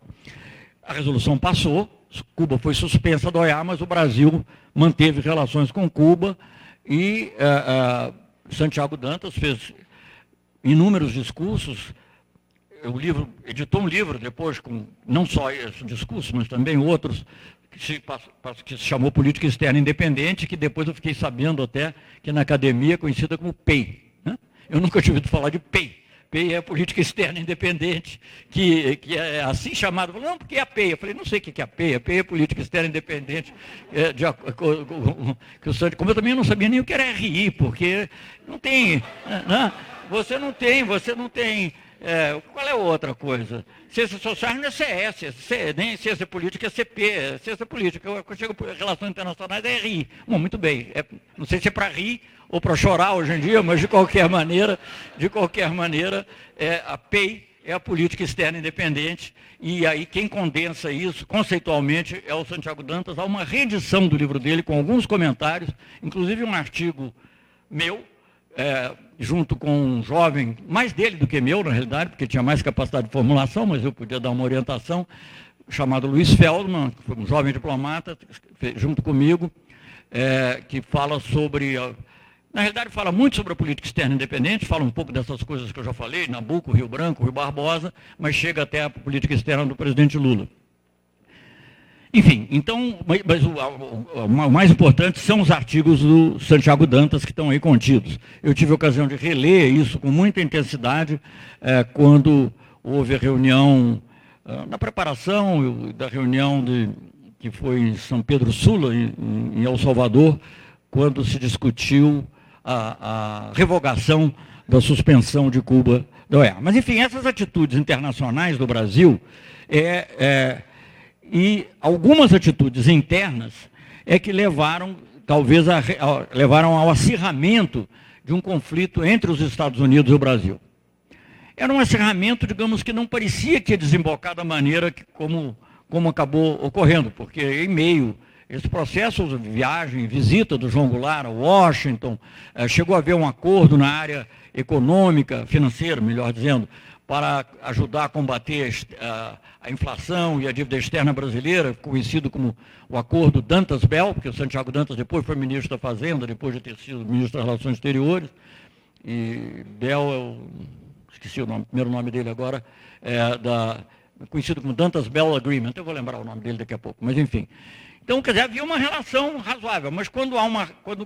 A resolução passou, Cuba foi suspensa da OEA, mas o Brasil manteve relações com Cuba e uh, uh, Santiago Dantas fez inúmeros discursos o livro, editou um livro depois, com não só esse discurso, mas também outros, que se, que se chamou Política Externa Independente, que depois eu fiquei sabendo até que na academia é conhecida como PEI. Né? Eu nunca tinha ouvido falar de PEI. PEI é a política externa independente, que, que é assim chamado. Não, porque é a PEI. Eu falei, não sei o que é a PEI. A PEI é política externa independente. É, de, que o como eu também não sabia nem o que era RI, porque não tem. Né? Você não tem, você não tem. É, qual é outra coisa? Ciências sociais não é CS, C, nem ciência política é CP, ciência política. Quando chega relações internacionais é RI. Bom, muito bem. É, não sei se é para rir ou para chorar hoje em dia, mas de qualquer maneira, de qualquer maneira, é, a PEI é a política externa independente, e aí quem condensa isso conceitualmente é o Santiago Dantas. Há uma reedição do livro dele com alguns comentários, inclusive um artigo meu, é, junto com um jovem, mais dele do que meu, na realidade, porque tinha mais capacidade de formulação, mas eu podia dar uma orientação, chamado Luiz Feldman, um jovem diplomata, junto comigo, é, que fala sobre na realidade, fala muito sobre a política externa independente, fala um pouco dessas coisas que eu já falei, Nabucco, Rio Branco, Rio Barbosa, mas chega até a política externa do presidente Lula. Enfim, então, mas o, o, o, mais importante são os artigos do Santiago Dantas que estão aí contidos. Eu tive a ocasião de reler isso com muita intensidade é, quando houve a reunião, é, na preparação da reunião de, que foi em São Pedro Sula, em, em El Salvador, quando se discutiu a, a revogação da suspensão de Cuba da OEA. Mas, enfim, essas atitudes internacionais do Brasil é, é, e algumas atitudes internas é que levaram, talvez, a, a, levaram ao acirramento de um conflito entre os Estados Unidos e o Brasil. Era um acirramento, digamos, que não parecia que ia desembocar da maneira que, como, como acabou ocorrendo, porque em meio esse processo, viagem, visita do João Goulart a Washington, eh, chegou a haver um acordo na área econômica, financeira, melhor dizendo, para ajudar a combater a, a inflação e a dívida externa brasileira, conhecido como o Acordo Dantas-Bell, porque o Santiago Dantas depois foi ministro da Fazenda, depois de ter sido ministro das Relações Exteriores, e Bell, eu esqueci o nome, primeiro nome dele agora, é da, conhecido como Dantas-Bell Agreement, eu vou lembrar o nome dele daqui a pouco, mas enfim. Então, quer dizer, havia uma relação razoável, mas quando há uma. Quando,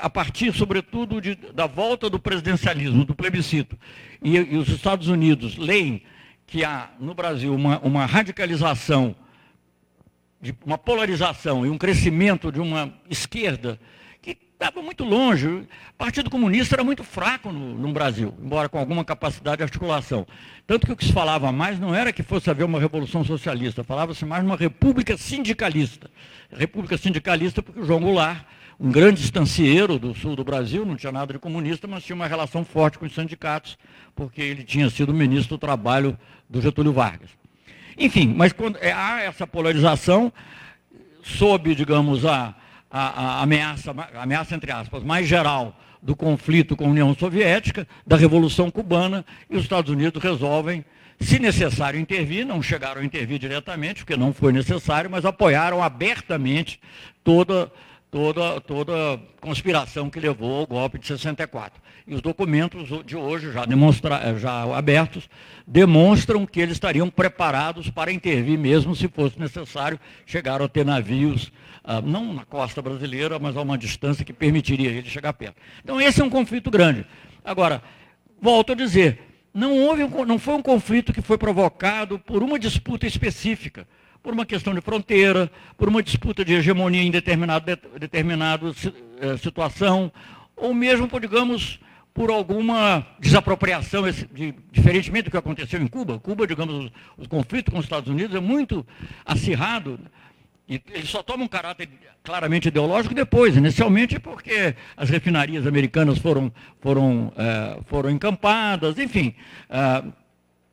a partir, sobretudo, de, da volta do presidencialismo, do plebiscito, e, e, os Estados Unidos leem que há no Brasil uma, uma radicalização, de, uma polarização e um crescimento de uma esquerda estava muito longe. O Partido Comunista era muito fraco no, no, Brasil, embora com alguma capacidade de articulação. Tanto que o que se falava mais não era que fosse haver uma revolução socialista, falava-se mais uma república sindicalista. República sindicalista porque o João Goulart, um grande estancieiro do sul do Brasil, não tinha nada de comunista, mas tinha uma relação forte com os sindicatos, porque ele tinha sido ministro do Trabalho do Getúlio Vargas. Enfim, mas quando há essa polarização, sob, digamos, a a, a ameaça, a ameaça, entre aspas, mais geral do conflito com a União Soviética, da Revolução Cubana, e os Estados Unidos resolvem, se necessário, intervir, não chegaram a intervir diretamente, porque não foi necessário, mas apoiaram abertamente toda, toda, toda conspiração que levou ao golpe de 64. E os documentos de hoje, já, demonstra, já abertos, demonstram que eles estariam preparados para intervir, mesmo se fosse necessário. Chegaram a ter navios ah, não na costa brasileira, mas a uma distância que permitiria ele chegar perto. Então esse é um conflito grande. Agora, volto a dizer, não, houve um, não foi um conflito que foi provocado por uma disputa específica, por uma questão de fronteira, por uma disputa de hegemonia em determinada determinado, eh, situação, ou mesmo por, digamos, por alguma desapropriação, de, diferentemente do que aconteceu em Cuba. Cuba, digamos, o, conflito com os Estados Unidos é muito acirrado e ele só toma um caráter claramente ideológico depois, inicialmente porque as refinarias americanas foram, foram, é, foram encampadas, enfim, é,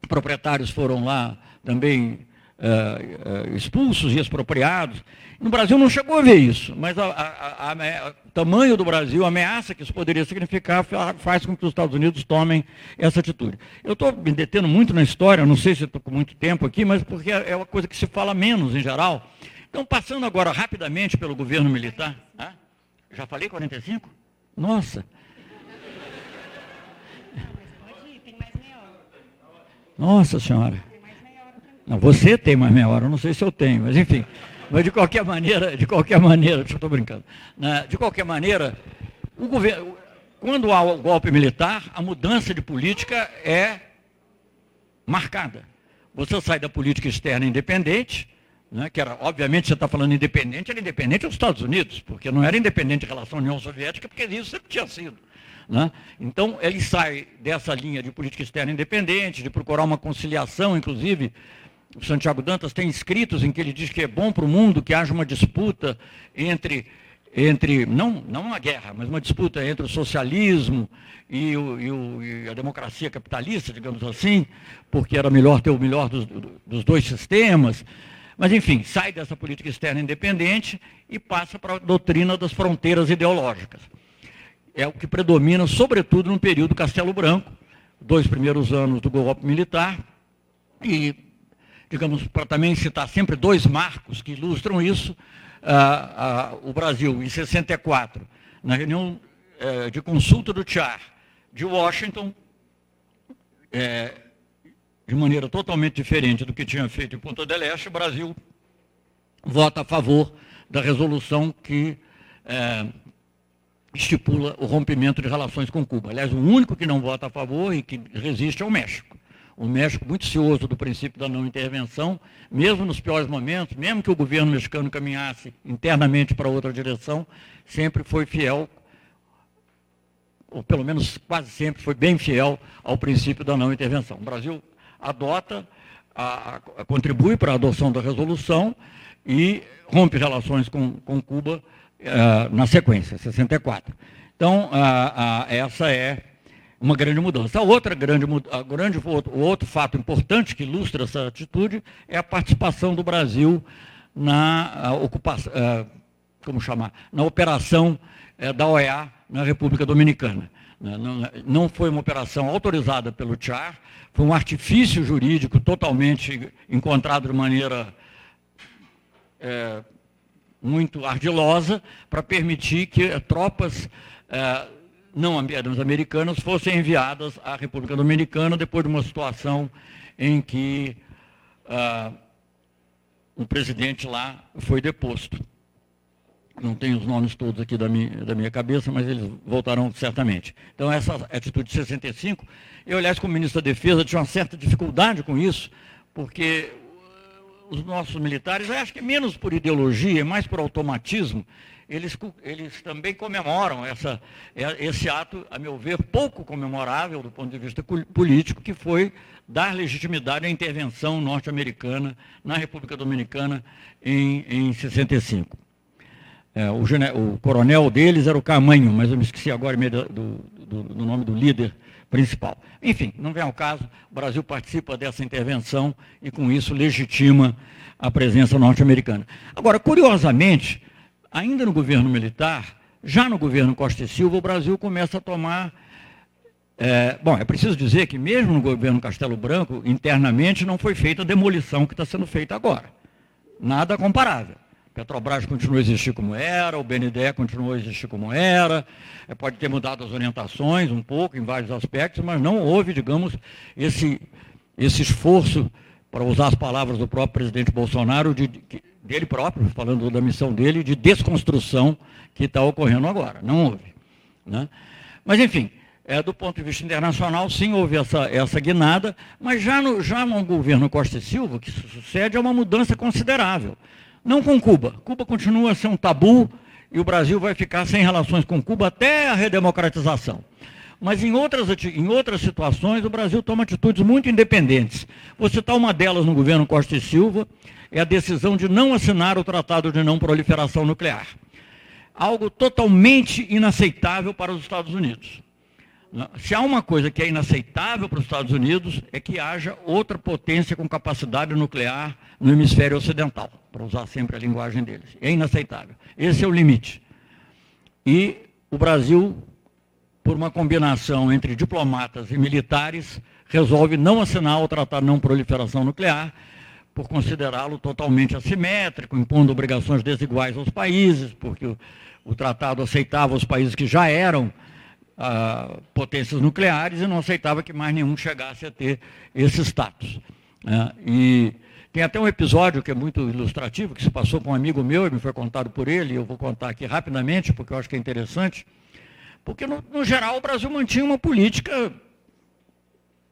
proprietários foram lá também é, expulsos e expropriados. No Brasil não chegou a ver isso, mas o tamanho do Brasil, a ameaça que isso poderia significar, faz com que os Estados Unidos tomem essa atitude. Eu estou me detendo muito na história, não sei se estou com muito tempo aqui, mas porque é uma coisa que se fala menos em geral. Então, passando agora rapidamente pelo governo militar. Ah, já falei 45? Nossa! Nossa Senhora. Não, você tem mais meia hora, não sei se eu tenho, mas enfim. Mas de qualquer maneira, de qualquer maneira, estou brincando. Né, de qualquer maneira, o governo, quando há o golpe militar, a mudança de política é marcada. Você sai da política externa independente, né, que era, obviamente, você está falando independente, era independente dos Estados Unidos, porque não era independente em relação à União Soviética, porque isso sempre tinha sido. Né? Então, ele sai dessa linha de política externa independente, de procurar uma conciliação, inclusive, o Santiago Dantas tem escritos em que ele diz que é bom para o mundo que haja uma disputa entre, entre não, não uma guerra, mas uma disputa entre o socialismo e, o, e, o, e a democracia capitalista, digamos assim, porque era melhor ter o melhor dos, dos dois sistemas. Mas, enfim, sai dessa política externa independente e passa para a doutrina das fronteiras ideológicas. É o que predomina, sobretudo, no período Castelo Branco, dois primeiros anos do golpe militar, e digamos, para também citar sempre dois marcos que ilustram isso, ah, ah, o Brasil, em 64, na reunião eh, de consulta do Char de Washington, eh, de maneira totalmente diferente do que tinha feito em Ponta del Este, o Brasil vota a favor da resolução que eh, estipula o rompimento de relações com Cuba. Aliás, o único que não vota a favor e que resiste é o México o México muito cioso do princípio da não intervenção, mesmo nos piores momentos, mesmo que o governo mexicano caminhasse internamente para outra direção, sempre foi fiel, ou pelo menos quase sempre foi bem fiel ao princípio da não intervenção. O Brasil adota, a, a, contribui para a adoção da resolução e rompe relações com, com Cuba uh, na sequência, 64. Então, uh, uh, essa é uma grande mudança. A outra grande, a grande o outro fato importante que ilustra essa atitude é a participação do Brasil na ocupação, como chamar, na operação é, da OEA na República Dominicana. Né, não foi uma operação autorizada pelo Tchar, foi um artifício jurídico totalmente encontrado de maneira é, muito ardilosa para permitir que tropas é, não americanas fossem enviadas à República Dominicana depois de uma situação em que ah, um presidente lá foi deposto. Não tenho os nomes todos aqui da minha, da minha cabeça, mas eles voltarão certamente. Então, essa atitude de 65, eu, aliás, como ministro da Defesa, tinha uma certa dificuldade com isso, porque os nossos militares, acho que menos por ideologia, mais por automatismo, eles, eles também comemoram essa, é, esse ato, a meu ver, pouco comemorável do ponto de vista político, que foi dar legitimidade à intervenção norte-americana na República Dominicana em, em 65. É, o, o, coronel deles era o Camanho, mas eu me esqueci agora do, do, do nome do líder principal. Enfim, não vem ao caso, o Brasil participa dessa intervenção e, com isso, legitima a presença norte-americana. Agora, curiosamente, ainda no governo militar, já no governo Costa e Silva, o Brasil começa a tomar. É, bom, é preciso dizer que, mesmo no governo Castelo Branco, internamente não foi feita a demolição que está sendo feita agora. Nada comparável. Petrobras continua a existir como era, o BNDE continua a existir como era, é, pode ter mudado as orientações um pouco em vários aspectos, mas não houve, digamos, esse, esse esforço, para usar as palavras do próprio presidente Bolsonaro, de, de, dele próprio, falando da missão dele, de desconstrução que está ocorrendo agora. Não houve. Né? Mas, enfim, é, do ponto de vista internacional, sim, houve essa, essa guinada, mas já no, já no governo Costa e Silva, o que sucede é uma mudança considerável. Não com Cuba. Cuba continua a ser um tabu e o Brasil vai ficar sem relações com Cuba até a redemocratização. Mas em outras, em outras situações, o Brasil toma atitudes muito independentes. Vou citar uma delas no governo Costa e Silva, é a decisão de não assinar o Tratado de Não Proliferação Nuclear. Algo totalmente inaceitável para os Estados Unidos. Se há uma coisa que é inaceitável para os Estados Unidos, é que haja outra potência com capacidade nuclear no hemisfério ocidental, para usar sempre a linguagem deles. É inaceitável. Esse é o limite. E o Brasil, por uma combinação entre diplomatas e militares, resolve não assinar o Tratado de Não Proliferação Nuclear, por considerá-lo totalmente assimétrico, impondo obrigações desiguais aos países, porque o, o tratado aceitava os países que já eram potências nucleares e não aceitava que mais nenhum chegasse a ter esse status. Né? E tem até um episódio que é muito ilustrativo, que se passou com um amigo meu, e me foi contado por ele, e eu vou contar aqui rapidamente, porque eu acho que é interessante. Porque, no, no geral, o Brasil mantinha uma política,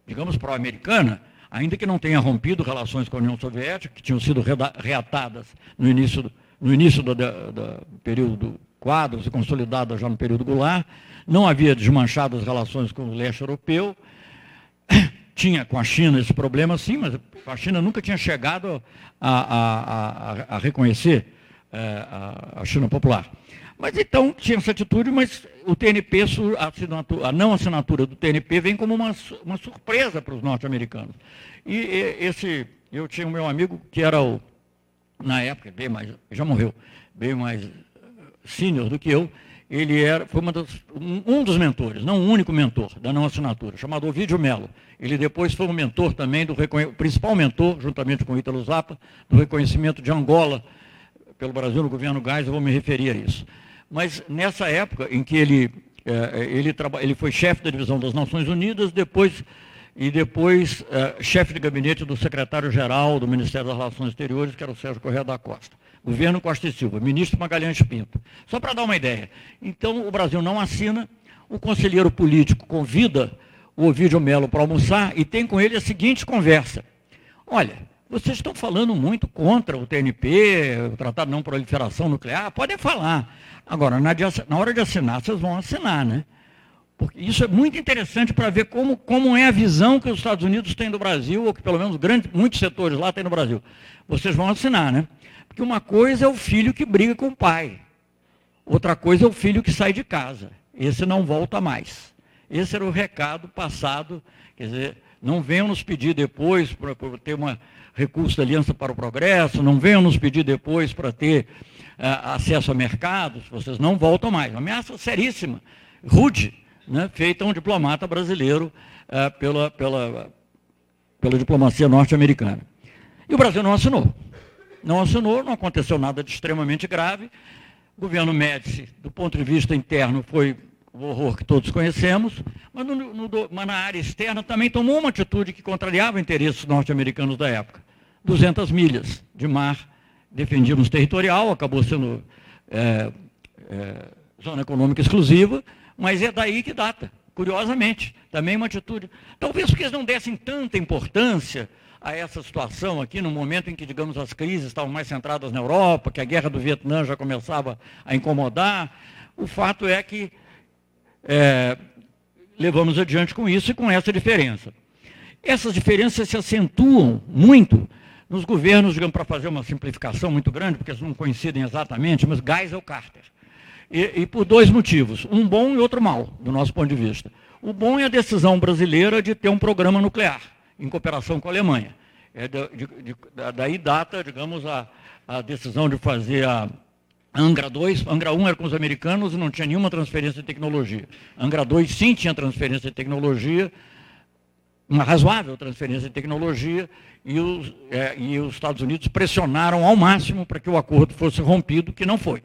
digamos, pró-americana, ainda que não tenha rompido relações com a União Soviética, que tinham sido reatadas no início do, no início do, do, do período quadros e consolidadas já no período Goulart, não havia desmanchado as relações com o leste europeu, tinha com a China esse problema sim, mas a China nunca tinha chegado a, a, a, a reconhecer é, a, China popular. Mas então tinha essa atitude, mas o TNP, a, não assinatura do TNP vem como uma, uma surpresa para os norte-americanos. E, e esse, eu tinha o meu amigo que era o, na época, bem mais, já morreu, bem mais sênior do que eu, ele era, foi das, um, um, dos mentores, não o único mentor da não assinatura, chamado Ovidio Melo. Ele depois foi o mentor também, do principal mentor, juntamente com o Ítalo Zappa, do reconhecimento de Angola pelo Brasil no governo Gás, eu vou me referir a isso. Mas nessa época em que ele, é, ele, ele foi chefe da divisão das Nações Unidas, depois e depois é, chefe de gabinete do secretário-geral do Ministério das Relações Exteriores, que era o Sérgio Correia da Costa. Governo Costa e Silva, ministro Magalhães Pinto. Só para dar uma ideia. Então, o Brasil não assina, o conselheiro político convida o Ovidio Melo para almoçar e tem com ele a seguinte conversa. Olha, vocês estão falando muito contra o TNP, o Tratado de Não Proliferação Nuclear, podem falar. Agora, na, na hora de assinar, vocês vão assinar, né? Porque isso é muito interessante para ver como, como é a visão que os Estados Unidos têm do Brasil, ou que pelo menos muitos setores lá têm no Brasil. Vocês vão assinar, né? Porque uma coisa é o filho que briga com o pai. Outra coisa é o filho que sai de casa. Esse não volta mais. Esse era o recado passado. Quer dizer, não venham nos pedir depois para ter um recurso da Aliança para o Progresso, não venham nos pedir depois para ter acesso a mercados, vocês não voltam mais. Uma ameaça seríssima, rude, né, feita a um diplomata brasileiro uh, pela, pela, pela diplomacia norte-americana. E o Brasil não assinou não assinou, não aconteceu nada de extremamente grave. O governo Médici, do ponto de vista interno, foi o horror que todos conhecemos, mas, no, no, mas na área externa também tomou uma atitude que contrariava interesses norte-americanos da época. 200 milhas de mar, defendíamos territorial, acabou sendo é, é, zona econômica exclusiva, mas é daí que data, curiosamente. Também uma atitude. Talvez porque eles não dessem tanta importância a essa situação aqui, no momento em que, digamos, as crises estavam mais centradas na Europa, que a guerra do Vietnã já começava a incomodar. O fato é que é, levamos adiante com isso e com essa diferença. Essas diferenças se acentuam muito nos governos, digamos, para fazer uma simplificação muito grande, porque eles não coincidem exatamente, mas Geisel Carter. E, e por dois motivos, um bom e outro mal, do nosso ponto de vista. O bom é a decisão brasileira de ter um programa nuclear em cooperação com a Alemanha. É de, de, de, daí data, digamos, a, a decisão de fazer a Angra 2. Angra 1 era com os americanos e não tinha nenhuma transferência de tecnologia. Angra 2 sim tinha transferência de tecnologia, uma razoável transferência de tecnologia, e os, é, e os Estados Unidos pressionaram ao máximo para que o acordo fosse rompido, que não foi.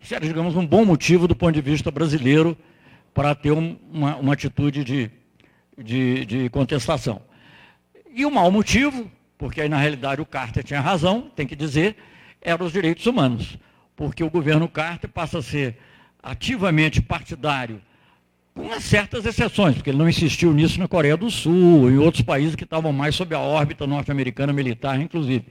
Isso era, digamos, um bom motivo do ponto de vista brasileiro para ter um, uma, uma atitude de, de, de contestação. E o mau motivo, porque aí na realidade o Carter tinha razão, tem que dizer, eram os direitos humanos. Porque o governo Carter passa a ser ativamente partidário, com certas exceções, porque ele não insistiu nisso na Coreia do Sul, em outros países que estavam mais sob a órbita norte-americana militar, inclusive,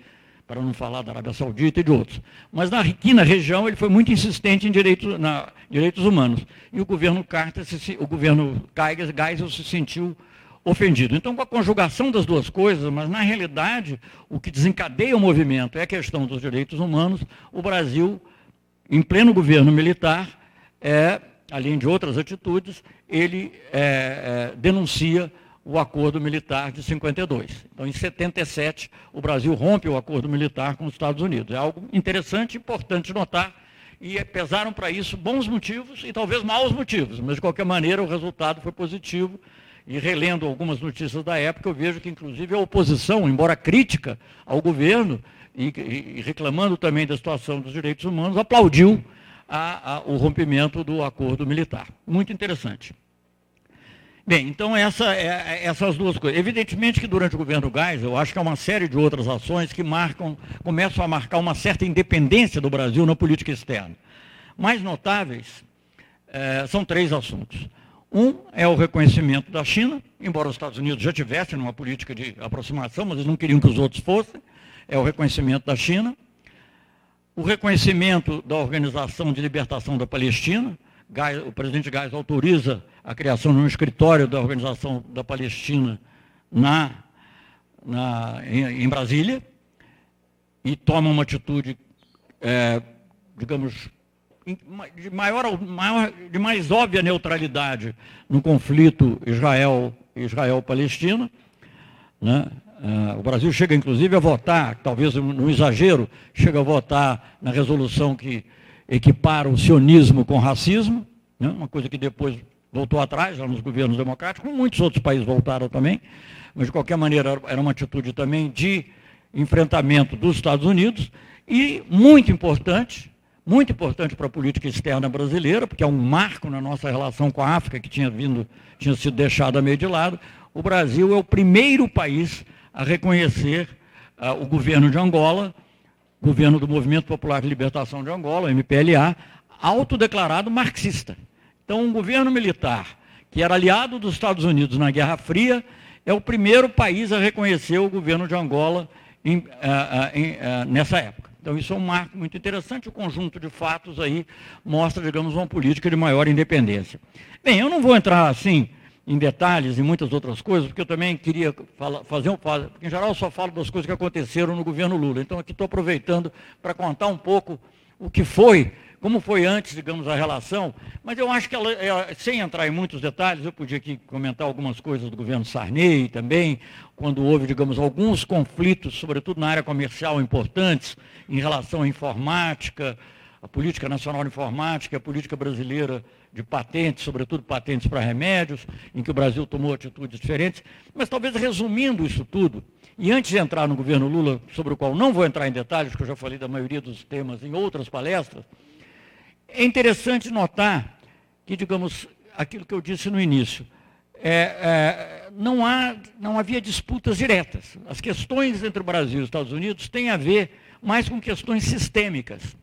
para não falar da Arábia Saudita e de outros. Mas na, aqui na região ele foi muito insistente em direitos, na, direitos humanos. E o governo Carter, o governo Geisel se sentiu ofendido. Então, com a conjugação das duas coisas, mas na realidade, o que desencadeia o movimento é a questão dos direitos humanos, o Brasil, em pleno governo militar, é, além de outras atitudes, ele é, é, denuncia o acordo militar de 52. Então, em 77, o Brasil rompe o acordo militar com os Estados Unidos. É algo interessante, importante notar, e pesaram para isso bons motivos e talvez maus motivos, mas de qualquer maneira o resultado foi positivo e relendo algumas notícias da época, eu vejo que, inclusive, a oposição, embora crítica ao governo e, e reclamando também da situação dos direitos humanos, aplaudiu a, a, o rompimento do acordo militar. Muito interessante. Bem, então essa, é, é, essas duas coisas. Evidentemente que durante o governo Gás, eu acho que há uma série de outras ações que marcam, começam a marcar uma certa independência do Brasil na política externa. Mais notáveis é, são três assuntos. Um é o reconhecimento da China, embora os Estados Unidos já tivessem uma política de aproximação, mas eles não queriam que os outros fossem, é o reconhecimento da China. O reconhecimento da Organização de Libertação da Palestina, o presidente Gás autoriza a criação de um escritório da Organização da Palestina na, na, em, em Brasília e toma uma atitude, é, digamos, de, maior, maior, de mais óbvia neutralidade no conflito Israel-Palestina. né? Uh, o Brasil chega, inclusive, a votar, talvez no exagero, chega a votar na resolução que equipara o sionismo com racismo, né? uma coisa que depois voltou atrás, já nos governos democráticos, como muitos outros países voltaram também, mas de qualquer maneira era uma atitude também de enfrentamento dos Estados Unidos e muito importante, muito importante para a política externa brasileira, porque é um marco na nossa relação com a África que tinha vindo, tinha sido deixada meio de lado. O Brasil é o primeiro país a reconhecer uh, o governo de Angola governo do Movimento Popular de Libertação de Angola, MPLA, autodeclarado marxista. Então, um governo militar que era aliado dos Estados Unidos na Guerra Fria é o primeiro país a reconhecer o governo de Angola em, uh, em, uh, nessa época. Então, isso é um marco muito interessante. O conjunto de fatos aí mostra, digamos, uma política de maior independência. Bem, eu não vou entrar assim em detalhes e muitas outras coisas, porque eu também queria fala, fazer um. Porque, em geral, eu só falo das coisas que aconteceram no governo Lula. Então, aqui estou aproveitando para contar um pouco o que foi, como foi antes, digamos, a relação. Mas eu acho que, ela, é, sem entrar em muitos detalhes, eu podia aqui comentar algumas coisas do governo Sarney também, quando houve, digamos, alguns conflitos, sobretudo na área comercial, importantes, em relação à informática, a política nacional de informática, a política brasileira de patentes, sobretudo patentes para remédios, em que o Brasil tomou atitudes diferentes. Mas talvez resumindo isso tudo, e antes de entrar no governo Lula, sobre o qual não vou entrar em detalhes, porque eu já falei da maioria dos temas em outras palestras, é interessante notar que, digamos, aquilo que eu disse no início, é, é, não, há, não havia disputas diretas. As questões entre o Brasil e os Estados Unidos têm a ver mais com questões sistêmicas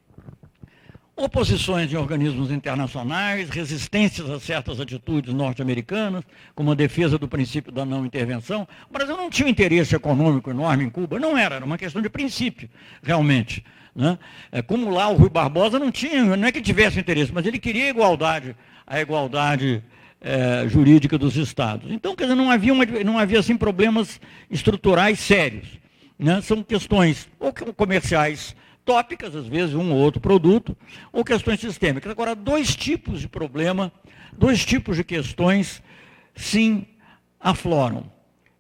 oposições em organismos internacionais, resistências a certas atitudes norte-americanas, como a defesa do princípio da não intervenção. O Brasil não tinha um interesse econômico enorme em Cuba, não era, era uma questão de princípio, realmente. Né? É, como lá o Rui Barbosa não tinha, não é que tivesse interesse, mas ele queria a igualdade, a igualdade é, jurídica dos Estados. Então, quer dizer, não havia, uma, não havia assim, problemas estruturais sérios. Né? São questões ou comerciais tópicas, às vezes um ou outro produto, ou questões sistêmicas. Agora, dois tipos de problema, dois tipos de questões, sim, afloram.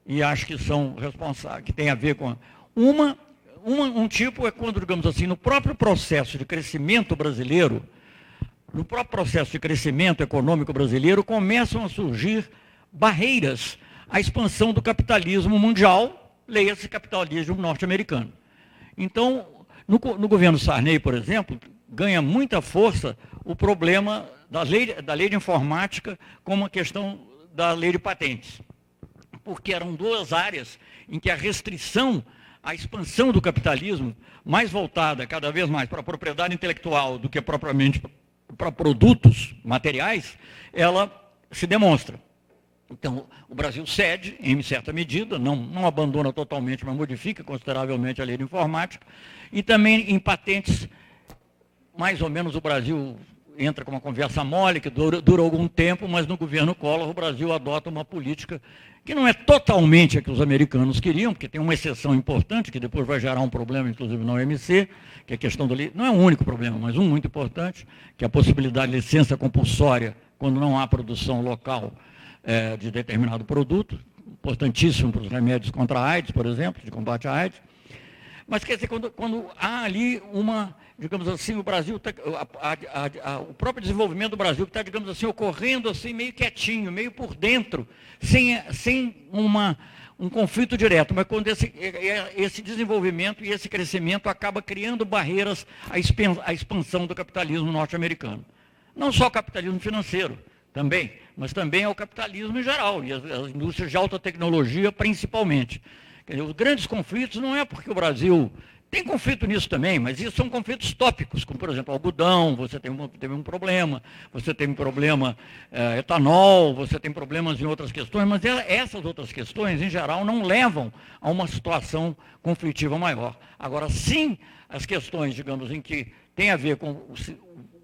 E acho que são responsáveis, que tem a ver com. Uma, uma, um tipo é quando, digamos assim, no próprio processo de crescimento brasileiro, no próprio processo de crescimento econômico brasileiro, começam a surgir barreiras à expansão do capitalismo mundial, leia-se capitalismo norte-americano. Então, no, no governo Sarney, por exemplo, ganha muita força o problema da lei, da lei de informática como a questão da lei de patentes. Porque eram duas áreas em que a restrição à expansão do capitalismo, mais voltada cada vez mais para a propriedade intelectual do que propriamente para produtos materiais, ela se demonstra. Então, o Brasil cede, em certa medida, não, não abandona totalmente, mas modifica consideravelmente a lei de informática. E também em patentes, mais ou menos o Brasil entra com uma conversa mole, que dura, dura, algum tempo, mas no governo Collor o Brasil adota uma política que não é totalmente a que os americanos queriam, porque tem uma exceção importante, que depois vai gerar um problema, inclusive na OMC, que é a questão do... Não é o único problema, mas um muito importante, que é a possibilidade de licença compulsória quando não há produção local é, de determinado produto, importantíssimo para os remédios contra a AIDS, por exemplo, de combate à AIDS. Mas quer dizer, quando, quando há ali uma, digamos assim, o Brasil, tá, a, a, a, o próprio desenvolvimento do Brasil está, digamos assim, ocorrendo assim, meio quietinho, meio por dentro, sem, sem uma, um conflito direto, mas quando esse, esse desenvolvimento e esse crescimento acaba criando barreiras à expansão do capitalismo norte-americano. Não só o capitalismo financeiro, também, mas também ao capitalismo em geral, e as, as indústrias de alta tecnologia principalmente. Dizer, os grandes conflitos não é porque o Brasil tem conflito nisso também, mas isso são conflitos tópicos, como por exemplo algodão, você tem um, teve um problema, você tem um problema é, etanol, você tem problemas em outras questões, mas essas outras questões, em geral, não levam a uma situação conflitiva maior. Agora, sim, as questões, digamos, em que tem a ver com o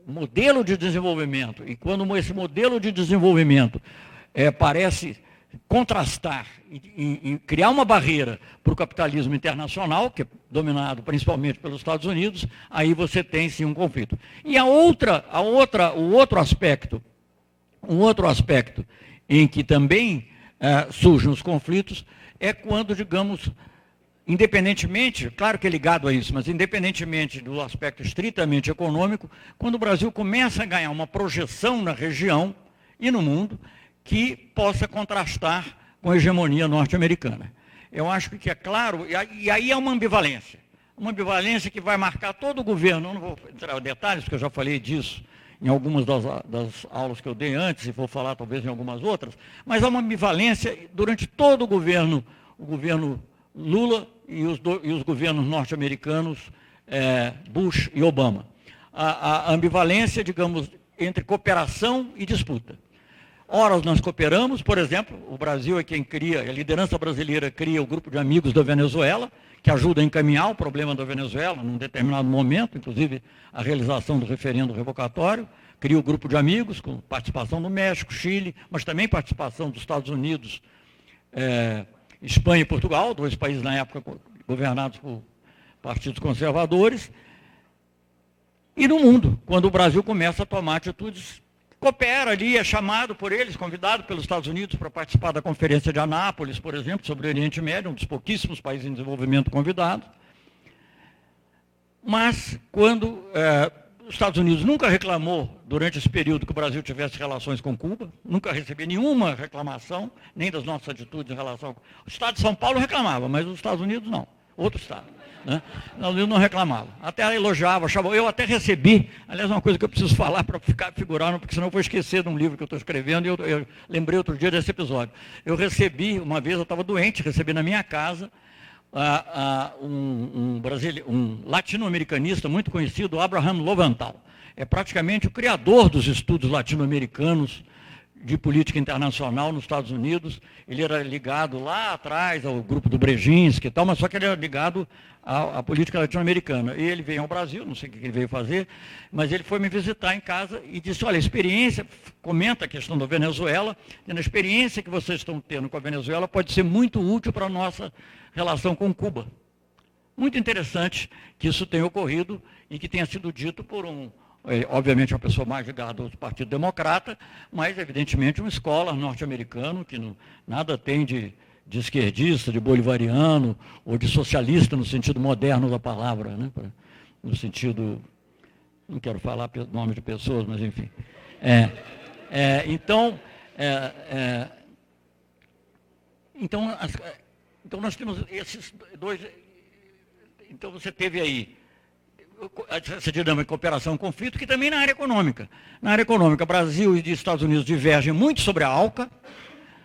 modelo de desenvolvimento, e quando esse modelo de desenvolvimento é, parece contrastar e, e, criar uma barreira para o capitalismo internacional, que é dominado principalmente pelos Estados Unidos, aí você tem sim um conflito. E a outra, a outra, o outro aspecto, um outro aspecto em que também é, surgem os conflitos é quando, digamos, independentemente, claro que é ligado a isso, mas independentemente do aspecto estritamente econômico, quando o Brasil começa a ganhar uma projeção na região e no mundo, que possa contrastar com a hegemonia norte-americana. Eu acho que é claro, e aí é uma ambivalência. Uma ambivalência que vai marcar todo o governo. Eu não vou entrar em detalhes, porque eu já falei disso em algumas das, das, aulas que eu dei antes, e vou falar talvez em algumas outras, mas há uma ambivalência durante todo o governo, o governo Lula e os, do, e os governos norte-americanos, é, Bush e Obama. A, a ambivalência, digamos, entre cooperação e disputa. Ora, nós cooperamos, por exemplo, o Brasil é quem cria, a liderança brasileira cria o grupo de amigos da Venezuela, que ajuda a encaminhar o problema da Venezuela num determinado momento, inclusive a realização do referendo revocatório. Cria o grupo de amigos, com participação do México, Chile, mas também participação dos Estados Unidos, é, Espanha e Portugal, dois países na época governados por partidos conservadores. E no mundo, quando o Brasil começa a tomar atitudes coopera ali, é chamado por eles, convidado pelos Estados Unidos para participar da Conferência de Anápolis, por exemplo, sobre o Oriente Médio, um dos pouquíssimos países em desenvolvimento convidados. Mas, quando é, os Estados Unidos nunca reclamou, durante esse período, que o Brasil tivesse relações com Cuba, nunca recebeu nenhuma reclamação, nem das nossas atitudes em relação. O Estado de São Paulo reclamava, mas os Estados Unidos não, outro Estado. Né? Eu não reclamava. Até elogiava, achava. Eu até recebi, aliás, uma coisa que eu preciso falar para ficar figurando, porque senão eu vou esquecer de um livro que eu estou escrevendo, e eu, eu, lembrei outro dia desse episódio. Eu recebi, uma vez eu estava doente, recebi na minha casa um, um, um latino-americanista muito conhecido, Abraham Loventhal. É praticamente o criador dos estudos latino-americanos de política internacional nos Estados Unidos. Ele era ligado lá atrás ao grupo do Brzezinski e tal, mas só que ele era ligado à, à política latino-americana. E ele veio ao Brasil, não sei o que ele veio fazer, mas ele foi me visitar em casa e disse, olha, a experiência, comenta a questão da Venezuela, e a experiência que vocês estão tendo com a Venezuela pode ser muito útil para a nossa relação com Cuba. Muito interessante que isso tenha ocorrido e que tenha sido dito por um obviamente uma pessoa mais ligada ao Partido Democrata, mas evidentemente um escola norte-americano que não, nada tem de, de, esquerdista, de bolivariano ou de socialista no sentido moderno da palavra, né? no sentido, não quero falar nome de pessoas, mas enfim. É, é, então, é, é, então, as, então nós temos esses dois. Então você teve aí essa dinâmica de cooperação e conflito, que também na área econômica. Na área econômica, Brasil e Estados Unidos divergem muito sobre a ALCA,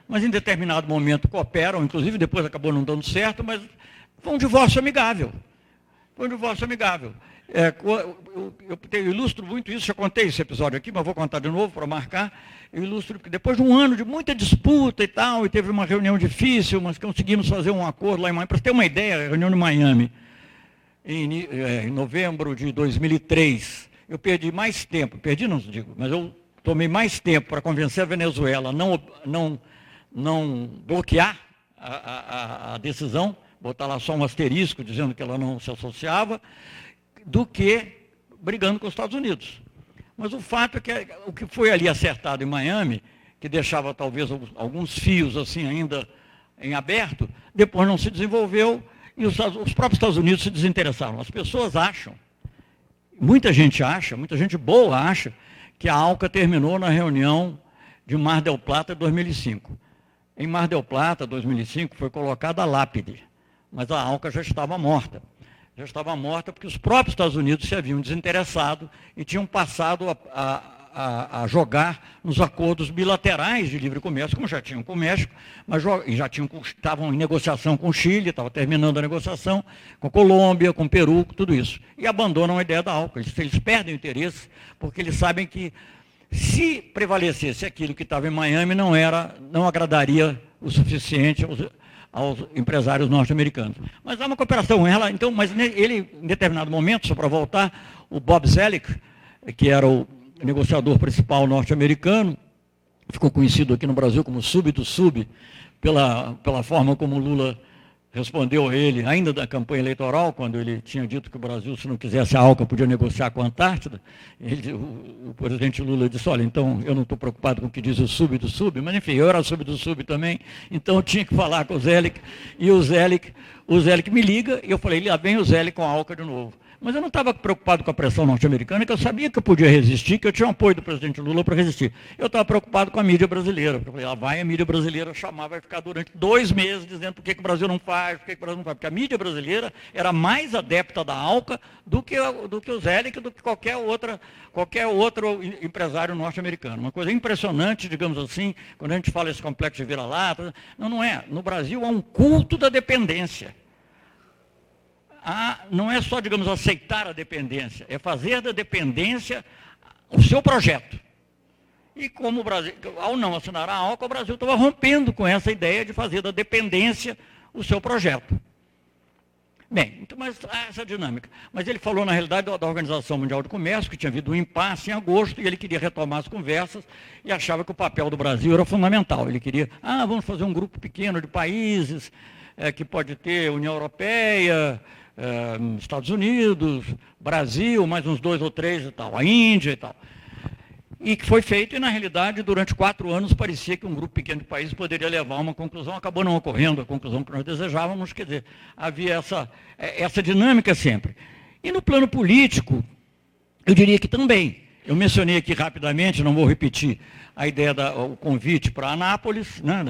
mas em determinado momento cooperam, inclusive depois acabou não dando certo, mas foi um divórcio amigável. Foi um divórcio amigável. É, eu, eu, eu, ilustro muito isso, já contei esse episódio aqui, mas vou contar de novo para marcar. Eu ilustro que depois de um ano de muita disputa e tal, e teve uma reunião difícil, mas conseguimos fazer um acordo lá em Miami. Para ter uma ideia, a reunião de Miami, em, é, em novembro de 2003, eu perdi mais tempo, perdi não digo, mas eu tomei mais tempo para convencer a Venezuela a não, não, não bloquear a, a, a, decisão, botar lá só um asterisco dizendo que ela não se associava, do que brigando com os Estados Unidos. Mas o fato é que o que foi ali acertado em Miami, que deixava talvez alguns fios assim ainda em aberto, depois não se desenvolveu e os, os próprios Estados Unidos se desinteressaram. As pessoas acham, muita gente acha, muita gente boa acha, que a ALCA terminou na reunião de Mar del Plata 2005. Em Mar del Plata, 2005, foi colocada a lápide, mas a ALCA já estava morta. Já estava morta porque os próprios Estados Unidos se haviam desinteressado e tinham passado a, a, a, a, jogar nos acordos bilaterais de livre comércio, como já tinham com o México, mas já tinham, estavam em negociação com o Chile, estava terminando a negociação com a Colômbia, com o Peru, tudo isso. E abandonam a ideia da álcool. Eles, eles perdem o interesse, porque eles sabem que se prevalecesse aquilo que estava em Miami, não era, não agradaria o suficiente aos, aos empresários norte-americanos. Mas há uma cooperação, ela, então, mas ele, em determinado momento, só para voltar, o Bob Zelig, que era o negociador principal norte-americano, ficou conhecido aqui no Brasil como sub do sub, pela, pela forma como Lula respondeu a ele, ainda da campanha eleitoral, quando ele tinha dito que o Brasil, se não quisesse a ALCA, podia negociar com a Antártida, ele, o, o, presidente Lula disse, olha, então eu não estou preocupado com o que diz o sub do sub, mas enfim, eu era sub do sub também, então eu tinha que falar com o Zélic, e o Zélic, o Zélic me liga, e eu falei, lá vem o Zélic com a ALCA de novo. Mas eu não estava preocupado com a pressão norte-americana, que eu sabia que eu podia resistir, que eu tinha o apoio do presidente Lula para resistir. Eu estava preocupado com a mídia brasileira. Eu falei, lá vai a mídia brasileira chamar, vai ficar durante dois meses dizendo por que, que o Brasil não faz, por que, que o Brasil não faz. Porque a mídia brasileira era mais adepta da ALCA do que, do que o do que qualquer, outra, qualquer outro empresário norte-americano. Uma coisa impressionante, digamos assim, quando a gente fala esse complexo de vira-lata. Não, não é. No Brasil há um culto da dependência a, não é só, digamos, aceitar a dependência, é fazer da dependência o seu projeto. E como o Brasil, ao não assinar a ALCA, o Brasil estava rompendo com essa ideia de fazer da dependência o seu projeto. Bem, então, mas essa dinâmica. Mas ele falou, na realidade, da, Organização Mundial do Comércio, que tinha havido um impasse em agosto, e ele queria retomar as conversas e achava que o papel do Brasil era fundamental. Ele queria, ah, vamos fazer um grupo pequeno de países, é, que pode ter União Europeia, é, Estados Unidos, Brasil, mais uns dois ou três e tal, a Índia e tal. E que foi feito, e na realidade, durante quatro anos, parecia que um grupo pequeno de países poderia levar a uma conclusão, acabou não ocorrendo a conclusão que nós desejávamos, quer dizer, havia essa, é, essa dinâmica sempre. E no plano político, eu diria que também. Eu mencionei aqui rapidamente, não vou repetir, a ideia do convite para Anápolis, né,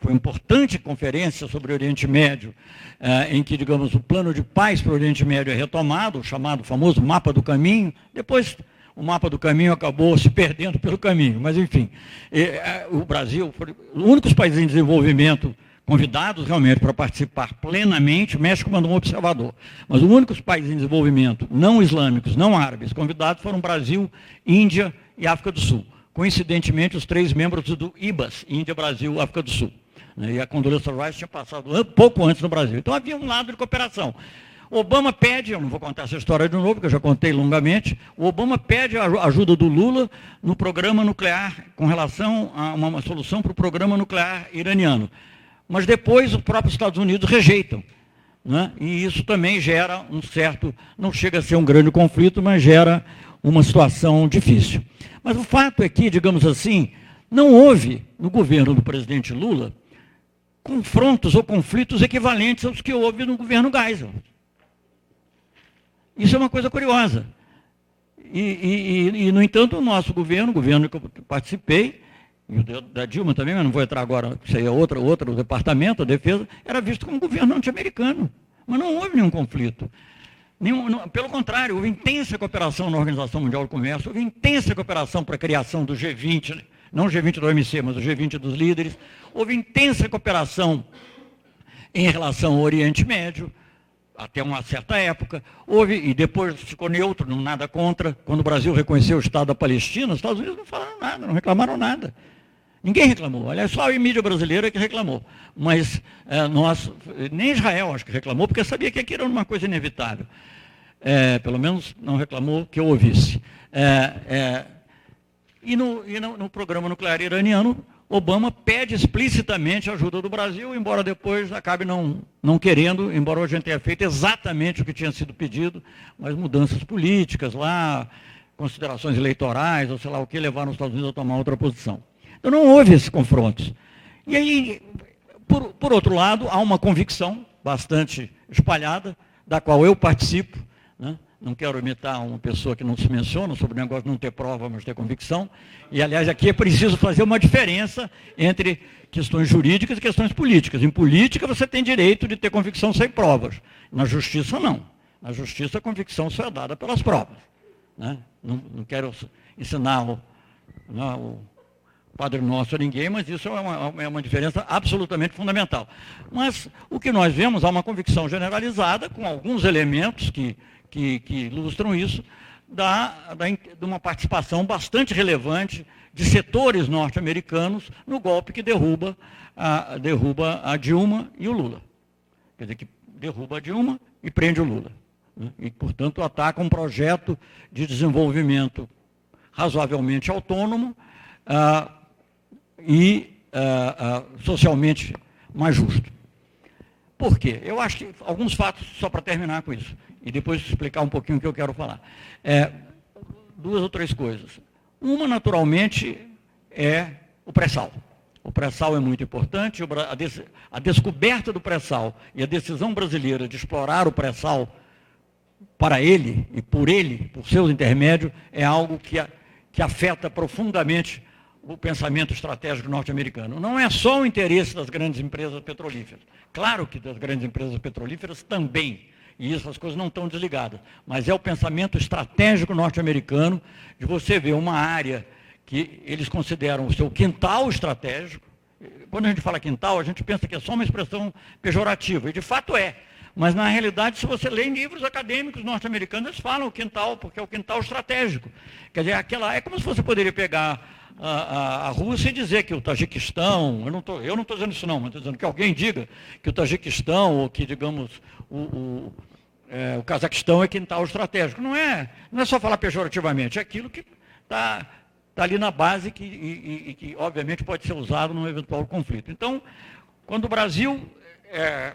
foi uma importante conferência sobre o Oriente Médio, eh, em que, digamos, o plano de paz para o Oriente Médio é retomado, o chamado famoso mapa do caminho. Depois, o mapa do caminho acabou se perdendo pelo caminho, mas, enfim, eh, o Brasil foi os únicos países em desenvolvimento convidados realmente para participar plenamente, o México mandou um observador. Mas os únicos países em desenvolvimento não islâmicos, não árabes, convidados foram Brasil, Índia e África do Sul coincidentemente, os três membros do IBAS, Índia, Brasil, África do Sul. Né, e a Condoleezza Rice tinha passado pouco antes no Brasil. Então havia um lado de cooperação. Obama pede, eu não vou contar essa história de novo, porque eu já contei longamente, o Obama pede a ajuda do Lula no programa nuclear, com relação a uma, uma solução para o programa nuclear iraniano. Mas depois os próprios Estados Unidos rejeitam. Né? E isso também gera um certo, não chega a ser um grande conflito, mas gera uma situação difícil. Mas o fato é que, digamos assim, não houve no governo do presidente Lula confrontos ou conflitos equivalentes aos que houve no governo Geisel. Isso é uma coisa curiosa. E, e, e, no entanto, o nosso governo, o governo que eu participei, e o da Dilma também, mas não vou entrar agora, isso aí é outro, outro departamento, a defesa, era visto como governo norte-americano. Mas não houve nenhum conflito. Nenhum, não, pelo contrário, houve intensa cooperação na Organização Mundial do Comércio, houve intensa cooperação para a criação do G20, não o G20 do OMC, mas o G20 dos líderes, houve intensa cooperação em relação ao Oriente Médio, até uma certa época, houve, e depois ficou neutro, não nada contra, quando o Brasil reconheceu o Estado da Palestina, os Estados Unidos não falaram nada, não reclamaram nada. Ninguém reclamou. Aliás, só a mídia brasileira que reclamou. Mas é, nós, nem Israel acho que reclamou, porque sabia que aquilo era uma coisa inevitável. É, pelo menos não reclamou que eu ouvisse. É, é e, no, e no, no, programa nuclear iraniano, Obama pede explicitamente a ajuda do Brasil, embora depois acabe não, não querendo, embora a gente tenha feito exatamente o que tinha sido pedido, mas mudanças políticas lá, considerações eleitorais, ou sei lá o que, levaram os Estados Unidos a tomar outra posição. Então não houve esses confrontos. E aí, por, por outro lado, há uma convicção bastante espalhada, da qual eu participo, né? não quero imitar uma pessoa que não se menciona sobre o negócio de não ter prova, mas ter convicção. E, aliás, aqui é preciso fazer uma diferença entre questões jurídicas e questões políticas. Em política, você tem direito de ter convicção sem provas. Na justiça, não. Na justiça, a convicção só é dada pelas provas. Né? não, não quero ensinar o, não, o Padre Nosso a ninguém, mas isso é uma, é uma diferença absolutamente fundamental. Mas o que nós vemos há uma convicção generalizada, com alguns elementos que, que, que ilustram isso, da, da, de uma participação bastante relevante de setores norte-americanos no golpe que derruba a, derruba a Dilma e o Lula. Quer dizer, que derruba a Dilma e prende o Lula. Né? E, portanto, ataca um projeto de desenvolvimento razoavelmente autônomo ah, e ah, ah, socialmente mais justo. Por quê? Eu acho que alguns fatos, só para terminar com isso, e depois explicar um pouquinho o que eu quero falar. É, duas ou três coisas. Uma, naturalmente, é o pré-sal. O pré-sal é muito importante, a, a descoberta do pré-sal e a decisão brasileira de explorar o pré-sal para ele e por ele, por seus intermédios, é algo que, a, que afeta profundamente o pensamento estratégico norte-americano. Não é só o interesse das grandes empresas petrolíferas. Claro que das grandes empresas petrolíferas também, e essas coisas não estão desligadas, mas é o pensamento estratégico norte-americano de você ver uma área que eles consideram o seu quintal estratégico. Quando a gente fala quintal, a gente pensa que é só uma expressão pejorativa, e de fato é. Mas, na realidade, se você lê em livros acadêmicos norte-americanos, eles falam o quintal, porque é o quintal estratégico. Quer dizer, aquela, é como se você poderia pegar a, a, a Rússia e dizer que o Tajiquistão, eu não estou eu não dizendo isso não, mas estou dizendo que alguém diga que o Tajiquistão, ou que, digamos, o, o, é, o Cazaquistão é quintal estratégico. Não é, não é só falar pejorativamente, é aquilo que está está ali na base que, e, e, que, obviamente, pode ser usado num eventual conflito. Então, quando o Brasil é,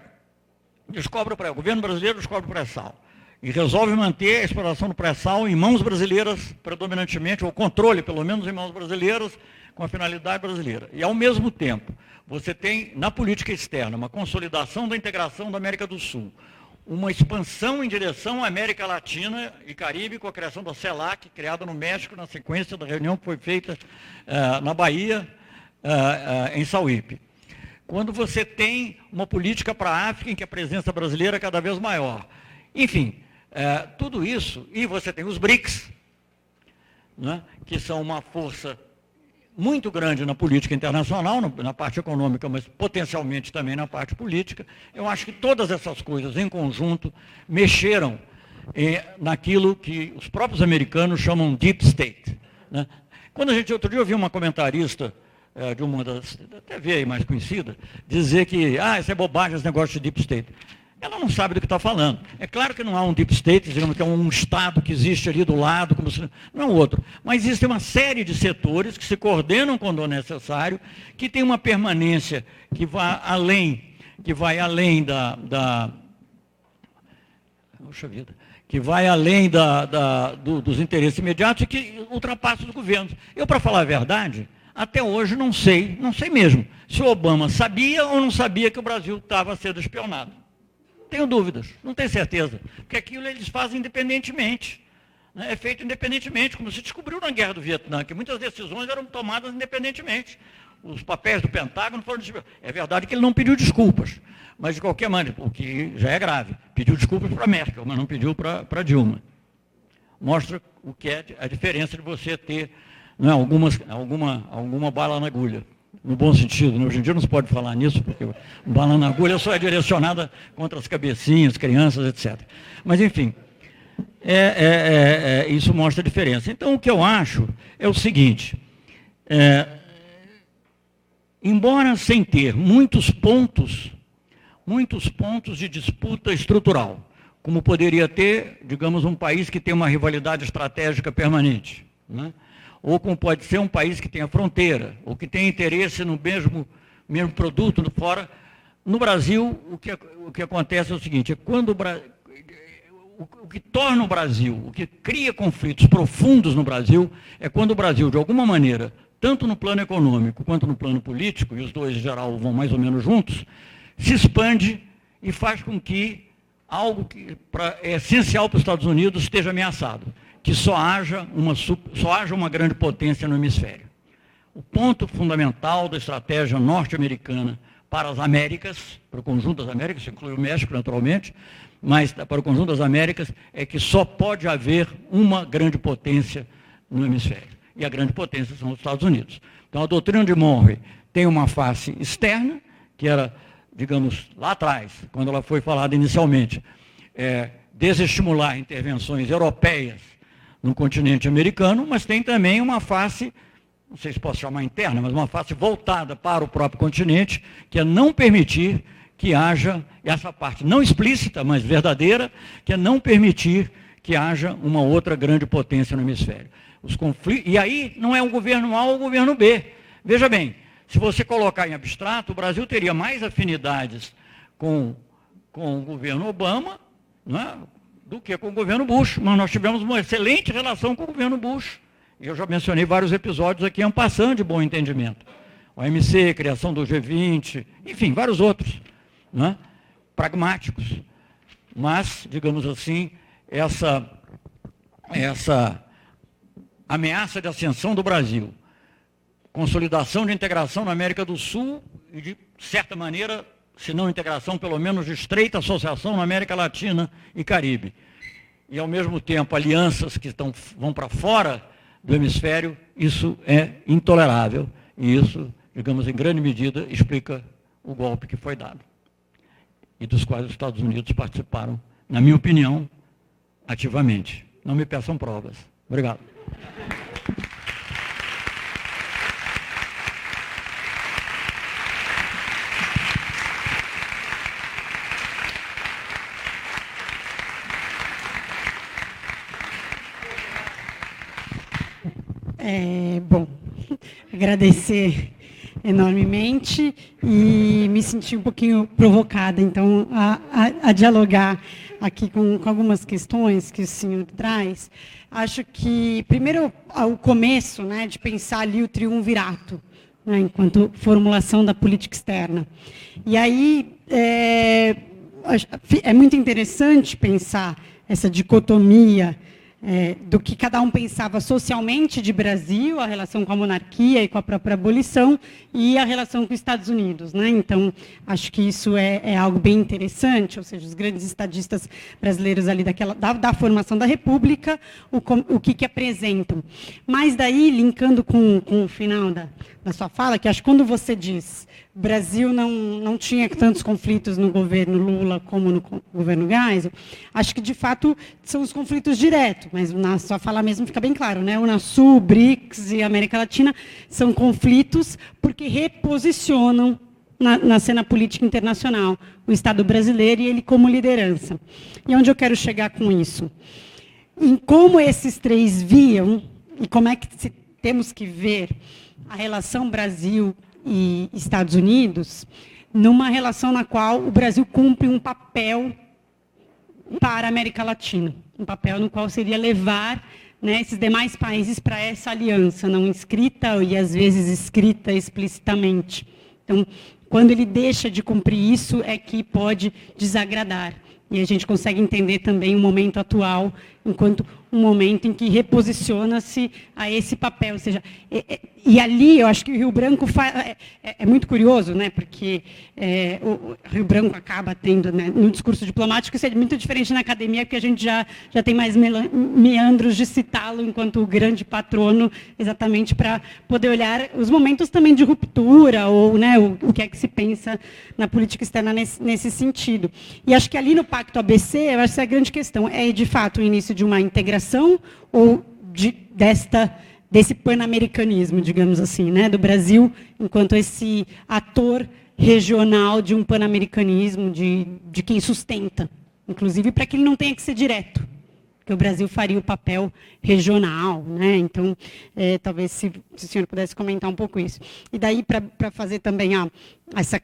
descobre pré, o governo brasileiro descobre o pré-sal e resolve manter a exploração do pré-sal em mãos brasileiras, predominantemente, ou controle, pelo menos, em mãos brasileiras, com a finalidade brasileira. E, ao mesmo tempo, você tem, na política externa, uma consolidação da integração da América do Sul, uma expansão em direção à América Latina e Caribe, com a criação da CELAC, criada no México, na sequência da reunião que foi feita uh, na Bahia, uh, uh, em Sauípe. Quando você tem uma política para a África em que a presença brasileira é cada vez maior. Enfim, tudo isso, e você tem os BRICS, né, que são uma força muito grande na política internacional, na parte econômica, mas potencialmente também na parte política. Eu acho que todas essas coisas em conjunto mexeram eh, naquilo que os próprios americanos chamam deep state. Né? Quando a gente, outro dia eu uma comentarista eh, de uma das TV aí mais conhecida, dizer que, ah, isso é bobagem, esse negócio de deep state ela não sabe do que está falando. É claro que não há um deep state, digamos que é um Estado que existe ali do lado, como se, não é outro. Mas existe uma série de setores que se coordenam quando é necessário, que tem uma permanência que vai além, que vai além da, da Poxa vida, que vai além da, da, do, dos interesses imediatos e que ultrapassa os governos. Eu, para falar a verdade, até hoje não sei, não sei mesmo, se o Obama sabia ou não sabia que o Brasil estava sendo espionado tenho dúvidas, não tenho certeza. Porque aquilo eles fazem independentemente. Né? É feito independentemente, como se descobriu na Guerra do Vietnã, que muitas decisões eram tomadas independentemente. Os papéis do Pentágono foram É verdade que ele não pediu desculpas, mas de qualquer maneira, o que já é grave, pediu desculpas para Merkel, mas não pediu para Dilma. Mostra o que é a diferença de você ter né, algumas, alguma, alguma bala na agulha no bom sentido. Né? Hoje em dia não se pode falar nisso, porque bala na agulha só é direcionada contra as cabecinhas, crianças, etc. Mas, enfim, é, é, é, é, isso mostra a diferença. Então, o que eu acho é o seguinte, é, embora sem ter muitos pontos, muitos pontos de disputa estrutural, como poderia ter, digamos, um país que tem uma rivalidade estratégica permanente, né? Ou como pode ser um país que tenha fronteira, ou que tenha interesse no mesmo, mesmo produto no fora. No Brasil, o que, o que acontece é o seguinte, é quando o, o, que torna o Brasil, o que cria conflitos profundos no Brasil, é quando o Brasil, de alguma maneira, tanto no plano econômico quanto no plano político, e os dois em geral vão mais ou menos juntos, se expande e faz com que algo que pra, é essencial para os Estados Unidos esteja ameaçado que só haja, uma, só haja uma grande potência no hemisfério. O ponto fundamental da estratégia norte-americana para as Américas, para o conjunto das Américas, inclui o México naturalmente, mas para o conjunto das Américas é que só pode haver uma grande potência no hemisfério. E a grande potência são os Estados Unidos. Então a doutrina de Monroe tem uma face externa, que era, digamos, lá atrás, quando ela foi falada inicialmente, é, desestimular intervenções europeias no continente americano, mas tem também uma face, não sei se posso chamar interna, mas uma face voltada para o próprio continente, que é não permitir que haja essa parte não explícita, mas verdadeira, que é não permitir que haja uma outra grande potência no hemisfério. Os conflitos, e aí não é um governo A ou um governo B. Veja bem, se você colocar em abstrato, o Brasil teria mais afinidades com, com o governo Obama é, do que com o governo Bush. Mas nós tivemos uma excelente relação com o governo Bush. Eu já mencionei vários episódios aqui, passando de bom entendimento. O criação do G20, enfim, vários outros. É, pragmáticos. Mas, digamos assim, essa, essa ameaça de ascensão do Brasil, consolidação de integração na América do Sul e, de certa maneira, se não integração, pelo menos estreita associação na América Latina e Caribe. E, ao mesmo tempo, alianças que estão, vão para fora do hemisfério, isso é intolerável. E isso, digamos, em grande medida, explica o golpe que foi dado. E dos quais os Estados Unidos participaram, na minha opinião, ativamente. Não me peçam provas. Obrigado. É, bom, agradecer enormemente e me senti um pouquinho provocada, então, a, a, a dialogar aqui com, com, algumas questões que o senhor traz. Acho que, primeiro, o começo né, de pensar ali o triunvirato, né, enquanto formulação da política externa. E aí, é, é muito interessante pensar essa dicotomia é, do que cada um pensava socialmente de Brasil, a relação com a monarquia e com a própria abolição, e a relação com os Estados Unidos. Né? Então, acho que isso é, é, algo bem interessante, ou seja, os grandes estadistas brasileiros ali daquela, da, da formação da República, o, o que, que apresentam. Mas daí, linkando com, com o final da, da sua fala, que acho que quando você diz o Brasil não, não tinha tantos conflitos no governo Lula como no governo Geisel, acho que, de fato, são os conflitos diretos, mas na sua fala mesmo fica bem claro, né? Unasul, BRICS e América Latina são conflitos porque reposicionam na, na, cena política internacional o Estado brasileiro e ele como liderança. E onde eu quero chegar com isso? Em como esses três viam, e como é que temos que ver a relação Brasil e Estados Unidos, numa relação na qual o Brasil cumpre um papel para a América Latina, um papel no qual seria levar né, esses demais países para essa aliança, não escrita e às vezes escrita explicitamente. Então, quando ele deixa de cumprir isso, é que pode desagradar. E a gente consegue entender também o momento atual enquanto um momento em que reposiciona-se a esse papel. Ou seja, é, é, e ali eu acho que o Rio Branco é, é, é, muito curioso, né, porque é, o Rio Branco acaba tendo, né, no discurso diplomático, isso é muito diferente na academia, porque a gente já, já tem mais meandros de citá-lo enquanto o grande patrono, exatamente para poder olhar os momentos também de ruptura, ou né, o, o que é que se pensa na política externa nesse, nesse sentido. E acho que ali no Pacto ABC, eu acho que é a grande questão é, de fato, o início de uma integração ou de, desta desse pan-americanismo, digamos assim, né, do Brasil enquanto esse ator regional de um pan-americanismo, de, de quem sustenta, inclusive para que ele não tenha que ser direto, que o Brasil faria o papel regional, né? Então, é, talvez se, se, o senhor pudesse comentar um pouco isso. E daí para fazer também a, essa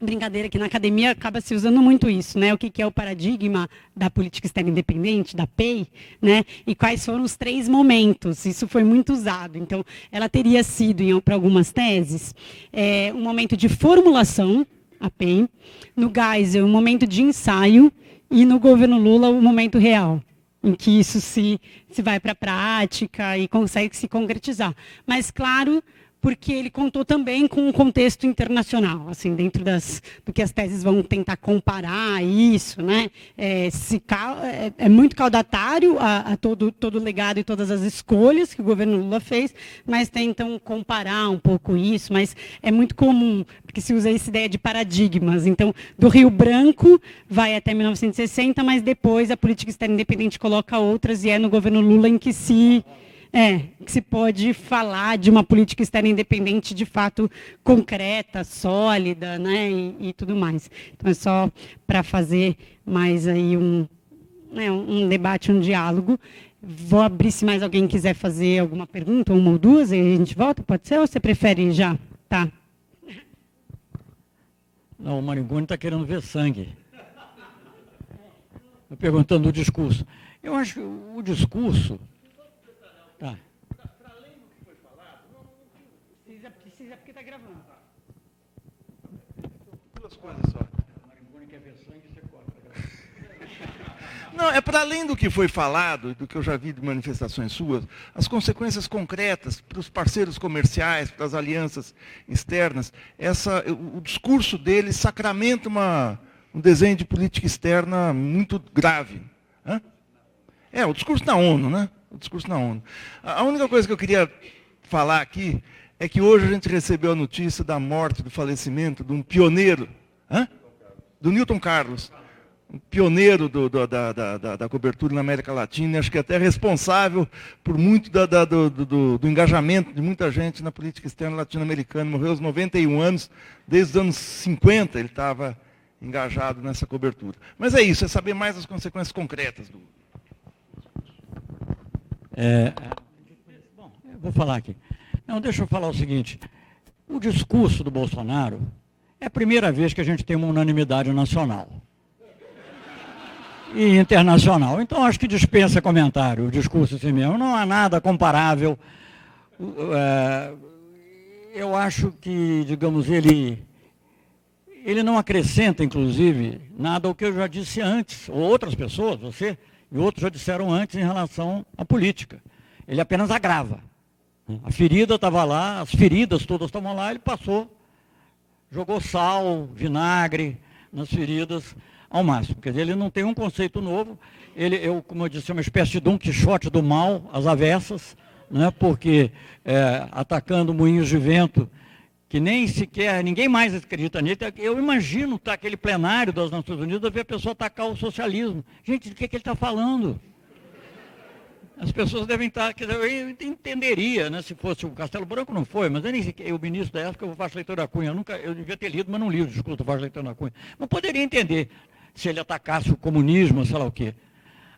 brincadeira que na academia acaba se usando muito isso, né? O que, que, é o paradigma da política externa independente, da PEI, né? E quais foram os três momentos? Isso foi muito usado. Então, ela teria sido, para algumas teses, é, um momento de formulação, a PEI, no Geisel, um momento de ensaio, e no governo Lula, o um momento real em que isso se, se vai para a prática e consegue se concretizar. Mas, claro, porque ele contou também com um contexto internacional, assim, dentro das, do que as teses vão tentar comparar isso, né? É, se, é, é muito caudatário a, a, todo, todo o legado e todas as escolhas que o governo Lula fez, mas tentam comparar um pouco isso, mas é muito comum, porque se usa essa ideia de paradigmas. Então, do Rio Branco vai até 1960, mas depois a política externa independente coloca outras e é no governo Lula em que se é, que se pode falar de uma política externa independente de fato concreta, sólida, né, e, e tudo mais. Então é só para fazer mais aí um, né, um debate, um diálogo. Vou abrir se mais alguém quiser fazer alguma pergunta, uma ou duas, e a gente volta, pode ser? Ou você prefere já? Tá. Não, o Maringoni está querendo ver sangue. Perguntando o discurso. Eu acho que o discurso Tá. Para além do que foi falado, não, precisa, precisa porque está gravando. Duas coisas só. Não, é para além do que foi falado, do que eu já vi de manifestações suas, as consequências concretas para os parceiros comerciais, para as alianças externas, essa, o, o discurso dele sacramenta uma, um desenho de política externa muito grave. Hã? É, o discurso da ONU, né? O discurso na ONU. A única coisa que eu queria falar aqui é que hoje a gente recebeu a notícia da morte, do falecimento de um pioneiro, hã? do Newton Carlos, um pioneiro do, do, da, da, da, cobertura na América Latina, acho que até responsável por muito da, do, do, do, engajamento de muita gente na política externa latino-americana. Morreu aos 91 anos, desde os anos 50 ele estava engajado nessa cobertura. Mas é isso, é saber mais as consequências concretas do, é, bom, vou falar aqui. Não, deixa eu falar o seguinte. O discurso do Bolsonaro é a primeira vez que a gente tem uma unanimidade nacional e internacional. Então acho que dispensa comentário o discurso assim mesmo. Não há nada comparável. É, eu acho que, digamos, ele, ele não acrescenta, inclusive, nada ao que eu já disse antes, ou outras pessoas, você e outros já disseram antes em relação à política. Ele apenas agrava. A ferida estava lá, as feridas todas estavam lá, ele passou, jogou sal, vinagre nas feridas ao máximo. Quer dizer, ele não tem um conceito novo, ele, eu, como eu disse, é uma espécie de Don Quixote do mal, às avessas, né, porque é, atacando moinhos de vento que nem sequer, ninguém mais acredita nisso. Eu imagino tá, aquele plenário das Nações Unidas ver a pessoa atacar o socialismo. Gente, do que, é que ele está falando? As pessoas devem estar, tá, eu entenderia, né, se fosse o Castelo Branco, não foi, mas eu nem sequer, o ministro da época, o Vasco Leitor da Cunha, eu, nunca, eu devia ter lido, mas não li o discurso do Vasco Leitor da Cunha. Não poderia entender se ele atacasse o comunismo, sei lá o quê.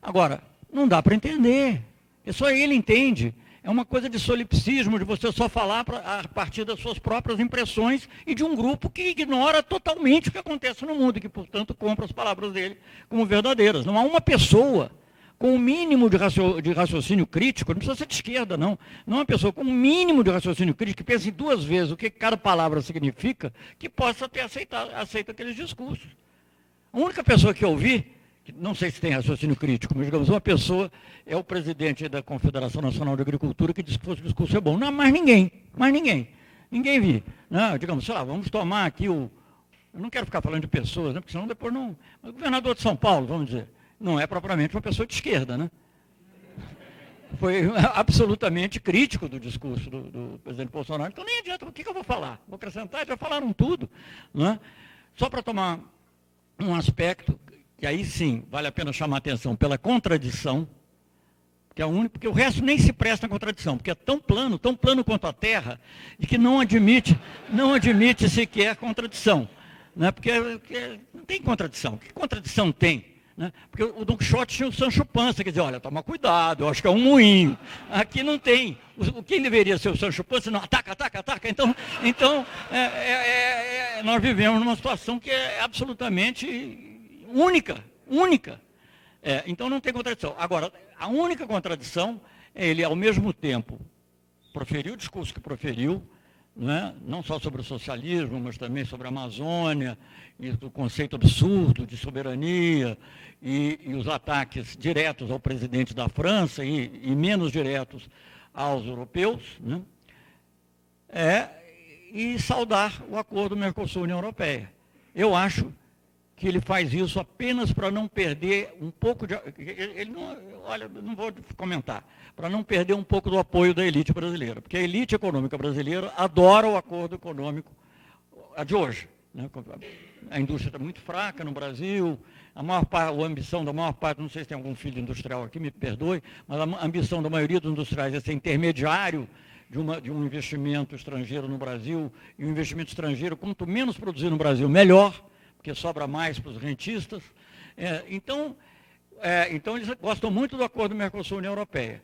Agora, não dá para entender. É só ele entende. É uma coisa de solipsismo, de você só falar pra, a partir das suas próprias impressões e de um grupo que ignora totalmente o que acontece no mundo, e que, portanto, compra as palavras dele como verdadeiras. Não há uma pessoa com o um mínimo de, de, raciocínio crítico, não precisa ser de esquerda, não. Não é uma pessoa com um mínimo de raciocínio crítico, que pense duas vezes o que cada palavra significa, que possa ter aceitado, aceito aqueles discursos. A única pessoa que eu vi não sei se tem raciocínio crítico, mas digamos, uma pessoa é o presidente da Confederação Nacional de Agricultura que diz que o discurso é bom. Não, mais ninguém, mais ninguém. Ninguém vi. Não, digamos, sei lá, vamos tomar aqui o. Eu não quero ficar falando de pessoas, né, porque senão depois não. o governador de São Paulo, vamos dizer, não é propriamente uma pessoa de esquerda, né? Foi absolutamente crítico do discurso do, do presidente Bolsonaro. Então nem adianta, o que, que eu vou falar? Vou acrescentar, já falaram tudo. Né? Só para tomar um aspecto que aí sim vale a pena chamar a atenção pela contradição, que é o único, porque o resto nem se presta a contradição, porque é tão plano, tão plano quanto a Terra, de que não admite, não admite sequer contradição. Né? Porque, porque não tem contradição. Que contradição tem? Né? Porque o Don Quixote tinha o Sancho Panza, quer dizer, olha, toma cuidado, eu acho que é um moinho. Aqui não tem. O, quem deveria ser o Sancho Panza? Não, ataca, ataca, ataca. Então, então é, é, é, nós vivemos numa situação que é absolutamente única, única. É, então não tem contradição. Agora, a única contradição é ele, ao mesmo tempo, proferiu o discurso que proferiu, né? não só sobre o socialismo, mas também sobre a Amazônia, e o conceito absurdo de soberania, e, e os ataques diretos ao presidente da França e, e menos diretos aos europeus. Né? é, e saudar o acordo Mercosul-União Europeia. Eu acho que ele faz isso apenas para não perder um pouco de. Ele não, olha, não vou comentar, para não perder um pouco do apoio da elite brasileira, porque a elite econômica brasileira adora o acordo econômico de hoje. Né? A indústria está muito fraca no Brasil, a maior parte, a ambição da maior parte, não sei se tem algum filho industrial aqui, me perdoe, mas a ambição da maioria dos industriais é ser intermediário de, uma, de um investimento estrangeiro no Brasil, e o investimento estrangeiro, quanto menos produzir no Brasil, melhor porque sobra mais para os rentistas. É, então, é, então, eles gostam muito do acordo Mercosul-União Europeia.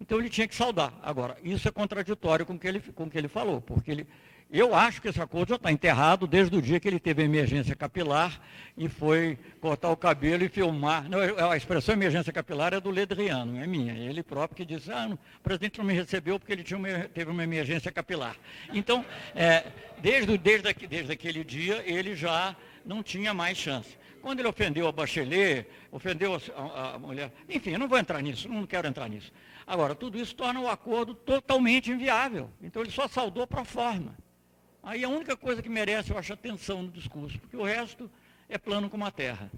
Então, ele tinha que saudar. Agora, isso é contraditório com o que ele, com o que ele falou, porque ele, eu acho que esse acordo já está enterrado desde o dia que ele teve emergência capilar e foi cortar o cabelo e filmar. Não, a expressão emergência capilar é do Ledriano, não é minha. É ele próprio que disse, ah, o presidente não me recebeu porque ele uma, teve uma emergência capilar. Então, é, desde, desde, desde aquele dia, ele já não tinha mais chance. Quando ele ofendeu a Bachelet, ofendeu a, a, mulher, enfim, eu não vou entrar nisso, não quero entrar nisso. Agora, tudo isso torna o acordo totalmente inviável. Então ele só saudou para a forma. Aí a única coisa que merece, eu acho, atenção no discurso, porque o resto é plano como a terra.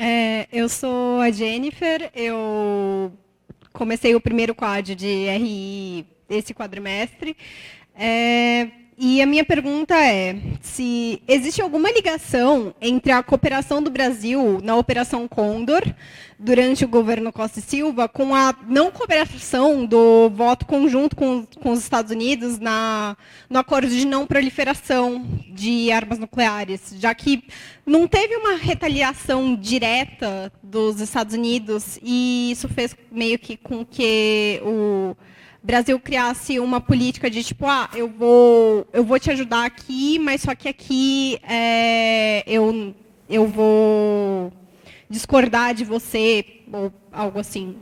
É, eu sou a Jennifer, eu comecei o primeiro quadro de RI esse quadrimestre. É, e a minha pergunta é se existe alguma ligação entre a cooperação do Brasil na Operação Condor durante o governo Costa e Silva com a não cooperação do voto conjunto com, com os Estados Unidos na, no acordo de não proliferação de armas nucleares, já que não teve uma retaliação direta dos Estados Unidos e isso fez meio que com que o Brasil criasse uma política de tipo, ah, eu vou, eu vou te ajudar aqui, mas só que aqui é, eu, eu vou discordar de você, ou algo assim.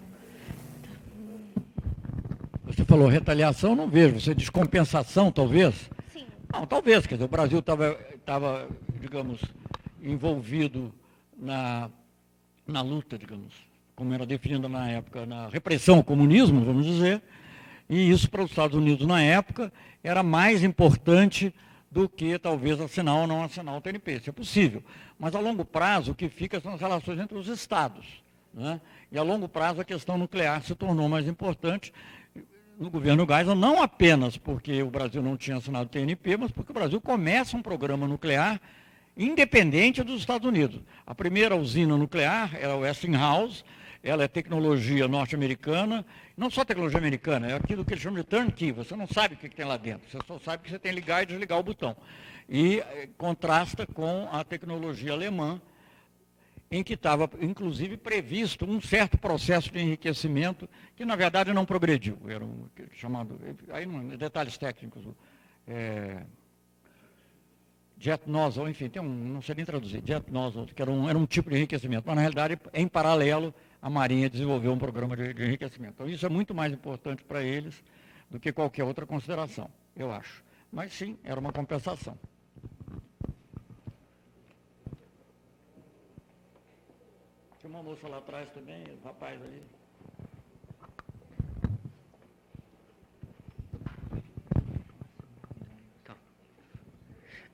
Você falou retaliação, não vejo. Você descompensação, talvez? Sim. Não, talvez. Quer dizer, o Brasil estava, digamos, envolvido na, na luta, digamos, como era definida na época, na repressão ao comunismo, vamos dizer, e isso para os Estados Unidos na época era mais importante do que talvez assinar ou não assinar o TNP. Isso é possível. Mas a longo prazo o que fica são as relações entre os estados. Né? E a longo prazo a questão nuclear se tornou mais importante no governo Geisel, não apenas porque o Brasil não tinha assinado o TNP, mas porque o Brasil começa um programa nuclear independente dos Estados Unidos. A primeira usina nuclear era o Westinghouse, ela é tecnologia norte-americana, não só tecnologia americana, é aquilo que eles chamam de turnkey, você não sabe o que, tem lá dentro, você só sabe que você tem que ligar e desligar o botão. E eh, contrasta com a tecnologia alemã, em que estava, inclusive, previsto um certo processo de enriquecimento, que na verdade não progrediu. Era um chamado, aí detalhes técnicos, é, jet nozzle, enfim, tem um, não sei nem traduzir, jet nozzle, que era um, era um tipo de enriquecimento, mas na realidade, em paralelo, a Marinha desenvolveu um programa de, de enriquecimento. Então, isso é muito mais importante para eles do que qualquer outra consideração, eu acho. Mas sim, era uma compensação. Tinha uma moça lá atrás também, o rapaz ali.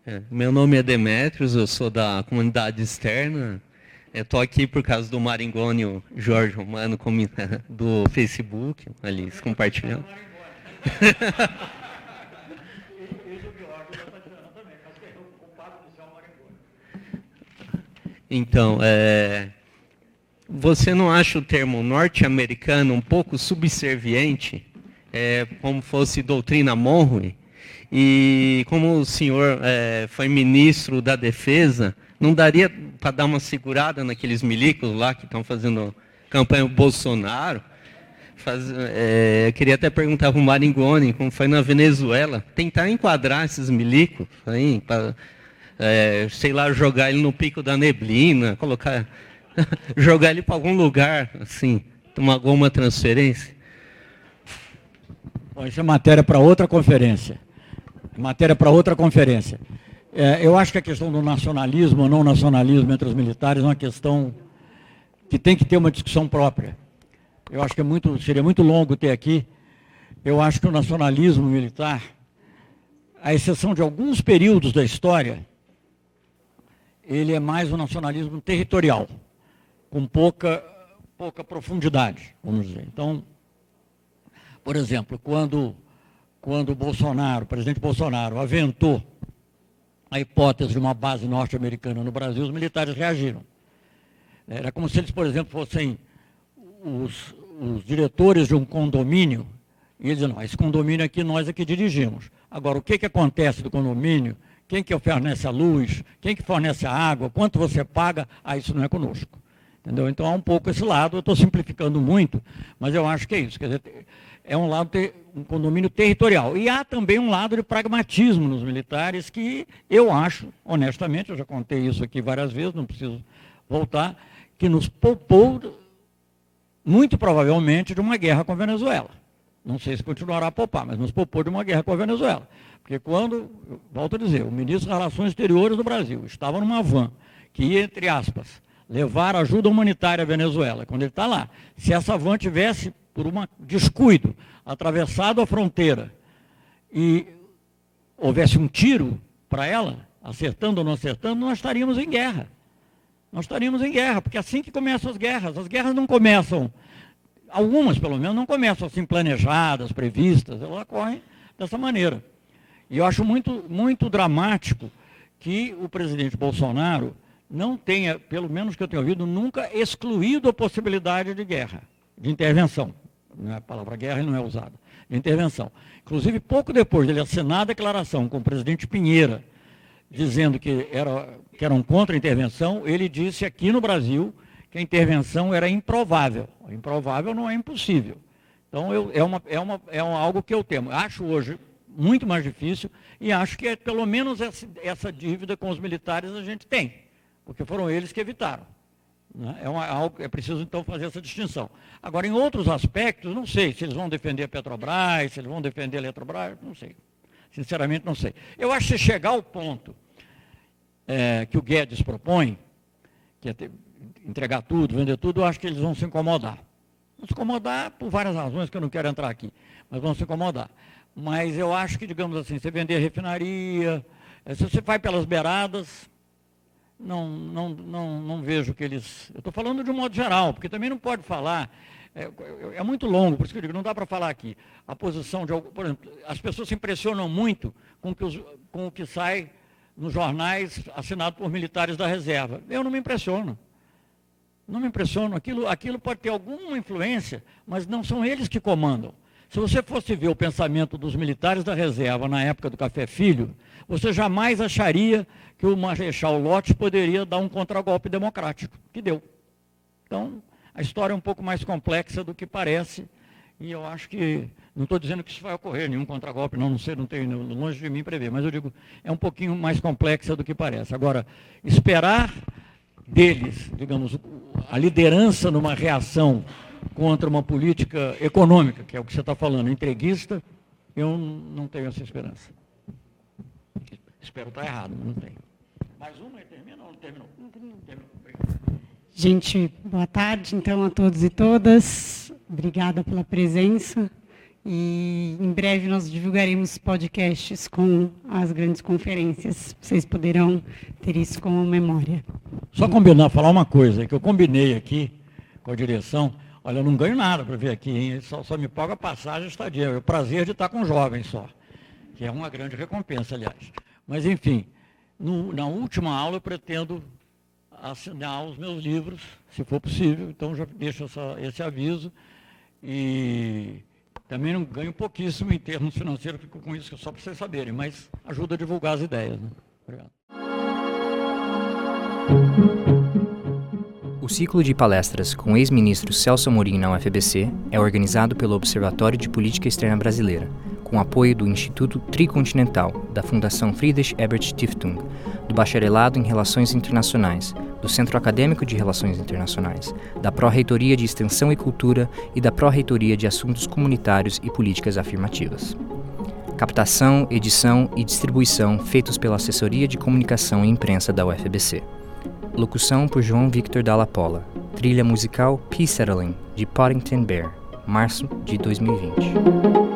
É, meu nome é Demetrios, eu sou da comunidade externa eu tô aqui por causa do Maringônio Jorge Romano do Facebook, ali, compartilhando. Então, é, você não acha o termo norte-americano um pouco subserviente, é, como fosse doutrina Monroe? E como o senhor é, foi ministro da Defesa, não daria para dar uma segurada naqueles milicos lá que estão fazendo campanha Bolsonaro? Faz, é, queria até perguntar para o Maringoni, como foi na Venezuela, tentar enquadrar esses milicos, aí, pra, é, sei lá, jogar ele no pico da neblina, colocar, jogar ele para algum lugar, assim, tomar alguma transferência. Bom, isso é matéria para outra conferência. Matéria para outra conferência. É, eu acho que a questão do nacionalismo ou não nacionalismo entre os militares é uma questão que tem que ter uma discussão própria. Eu acho que é muito, seria muito longo ter aqui. Eu acho que o nacionalismo militar, à exceção de alguns períodos da história, ele é mais um nacionalismo territorial, com pouca, pouca profundidade, vamos dizer. Então, por exemplo, quando, quando Bolsonaro, o presidente Bolsonaro, aventou a hipótese de uma base norte-americana no Brasil, os militares reagiram. Era como se eles, por exemplo, fossem os, os diretores de um condomínio e eles não, esse condomínio aqui nós é que dirigimos. Agora, o que, que acontece do condomínio? Quem que fornece a luz? Quem que fornece a água? Quanto você paga? Ah, isso não é conosco. Entendeu? Então há um pouco esse lado, eu estou simplificando muito, mas eu acho que é isso. Quer dizer, é um lado, um condomínio territorial. E há também um lado de pragmatismo nos militares que eu acho, honestamente, eu já contei isso aqui várias vezes, não preciso voltar, que nos poupou, muito provavelmente, de uma guerra com a Venezuela. Não sei se continuará a poupar, mas nos poupou de uma guerra com a Venezuela. Porque quando, volto a dizer, o ministro das Relações Exteriores do Brasil estava numa van que ia, entre aspas, levar ajuda humanitária à Venezuela, quando ele está lá, se essa van tivesse, por um descuido, atravessado a fronteira e houvesse um tiro para ela, acertando ou não acertando, nós estaríamos em guerra. Nós estaríamos em guerra, porque é assim que começam as guerras. As guerras não começam, algumas pelo menos, não começam assim planejadas, previstas, elas ocorrem dessa maneira. E eu acho muito, muito dramático que o presidente Bolsonaro não tenha, pelo menos que eu tenha ouvido, nunca excluído a possibilidade de guerra, de intervenção. É a palavra guerra não é usada, de intervenção. Inclusive, pouco depois dele assinar a declaração com o presidente Pinheira, dizendo que, era, que eram contra a intervenção, ele disse aqui no Brasil que a intervenção era improvável. Improvável não é impossível. Então, eu, é, uma, é, uma, é algo que eu temo. Acho hoje muito mais difícil e acho que é, pelo menos essa, essa dívida com os militares a gente tem porque foram eles que evitaram. Né? É, uma, algo, é preciso, então, fazer essa distinção. Agora, em outros aspectos, não sei se eles vão defender a Petrobras, se eles vão defender a Eletrobras, não sei. Sinceramente, não sei. Eu acho que se chegar ao ponto é, que o Guedes propõe, que é ter, entregar tudo, vender tudo, eu acho que eles vão se incomodar. Vão se incomodar por várias razões que eu não quero entrar aqui, mas vão se incomodar. Mas eu acho que, digamos assim, você vender refinaria, é, se você vai pelas beiradas, não, não, não, não vejo que eles. Eu estou falando de um modo geral, porque também não pode falar. É, é muito longo, por isso que eu digo, não dá para falar aqui. A posição de. Por exemplo, as pessoas se impressionam muito com, que os, com o que sai nos jornais assinado por militares da reserva. Eu não me impressiono. Não me impressiono. Aquilo, aquilo pode ter alguma influência, mas não são eles que comandam. Se você fosse ver o pensamento dos militares da reserva na época do Café Filho, você jamais acharia que o Marechal Lott poderia dar um contragolpe democrático, que deu. Então, a história é um pouco mais complexa do que parece, e eu acho que, não estou dizendo que isso vai ocorrer, nenhum contragolpe, não, não sei, não tenho longe de mim prever, mas eu digo, é um pouquinho mais complexa do que parece. Agora, esperar deles, digamos, a liderança numa reação contra uma política econômica, que é o que você está falando, entreguista, eu não tenho essa esperança. Espero estar errado, mas não tenho. Mais uma e termina ou não terminou? Não terminou. Gente, boa tarde então a todos e todas. Obrigada pela presença. E em breve nós divulgaremos podcasts com as grandes conferências. Vocês poderão ter isso como memória. Só combinar, falar uma coisa que eu combinei aqui com a direção. Olha, eu não ganho nada para vir aqui, hein? Só, só me paga a passagem e estadia. É o prazer de estar com jovens só, que é uma grande recompensa, aliás. Mas, enfim, no, na última aula eu pretendo assinar os meus livros, se for possível, então já deixo essa, esse aviso. E também não ganho pouquíssimo em termos financeiros, fico com isso só para vocês saberem, mas ajuda a divulgar as ideias. Né? Obrigado. O ciclo de palestras com o ex-ministro Celso Amorim na UFBC é organizado pelo Observatório de Política Externa Brasileira, com apoio do Instituto Tricontinental, da Fundação Friedrich Ebert Stiftung, do Bacharelado em Relações Internacionais, do Centro Acadêmico de Relações Internacionais, da Pró-Reitoria de Extensão e Cultura e da Pró-Reitoria de Assuntos Comunitários e Políticas Afirmativas. Captação, edição e distribuição feitos pela Assessoria de Comunicação e Imprensa da UFBC. Locução por João Victor Dalla Pola. Trilha musical Peace Settling, de Poddington Bear, março de 2020.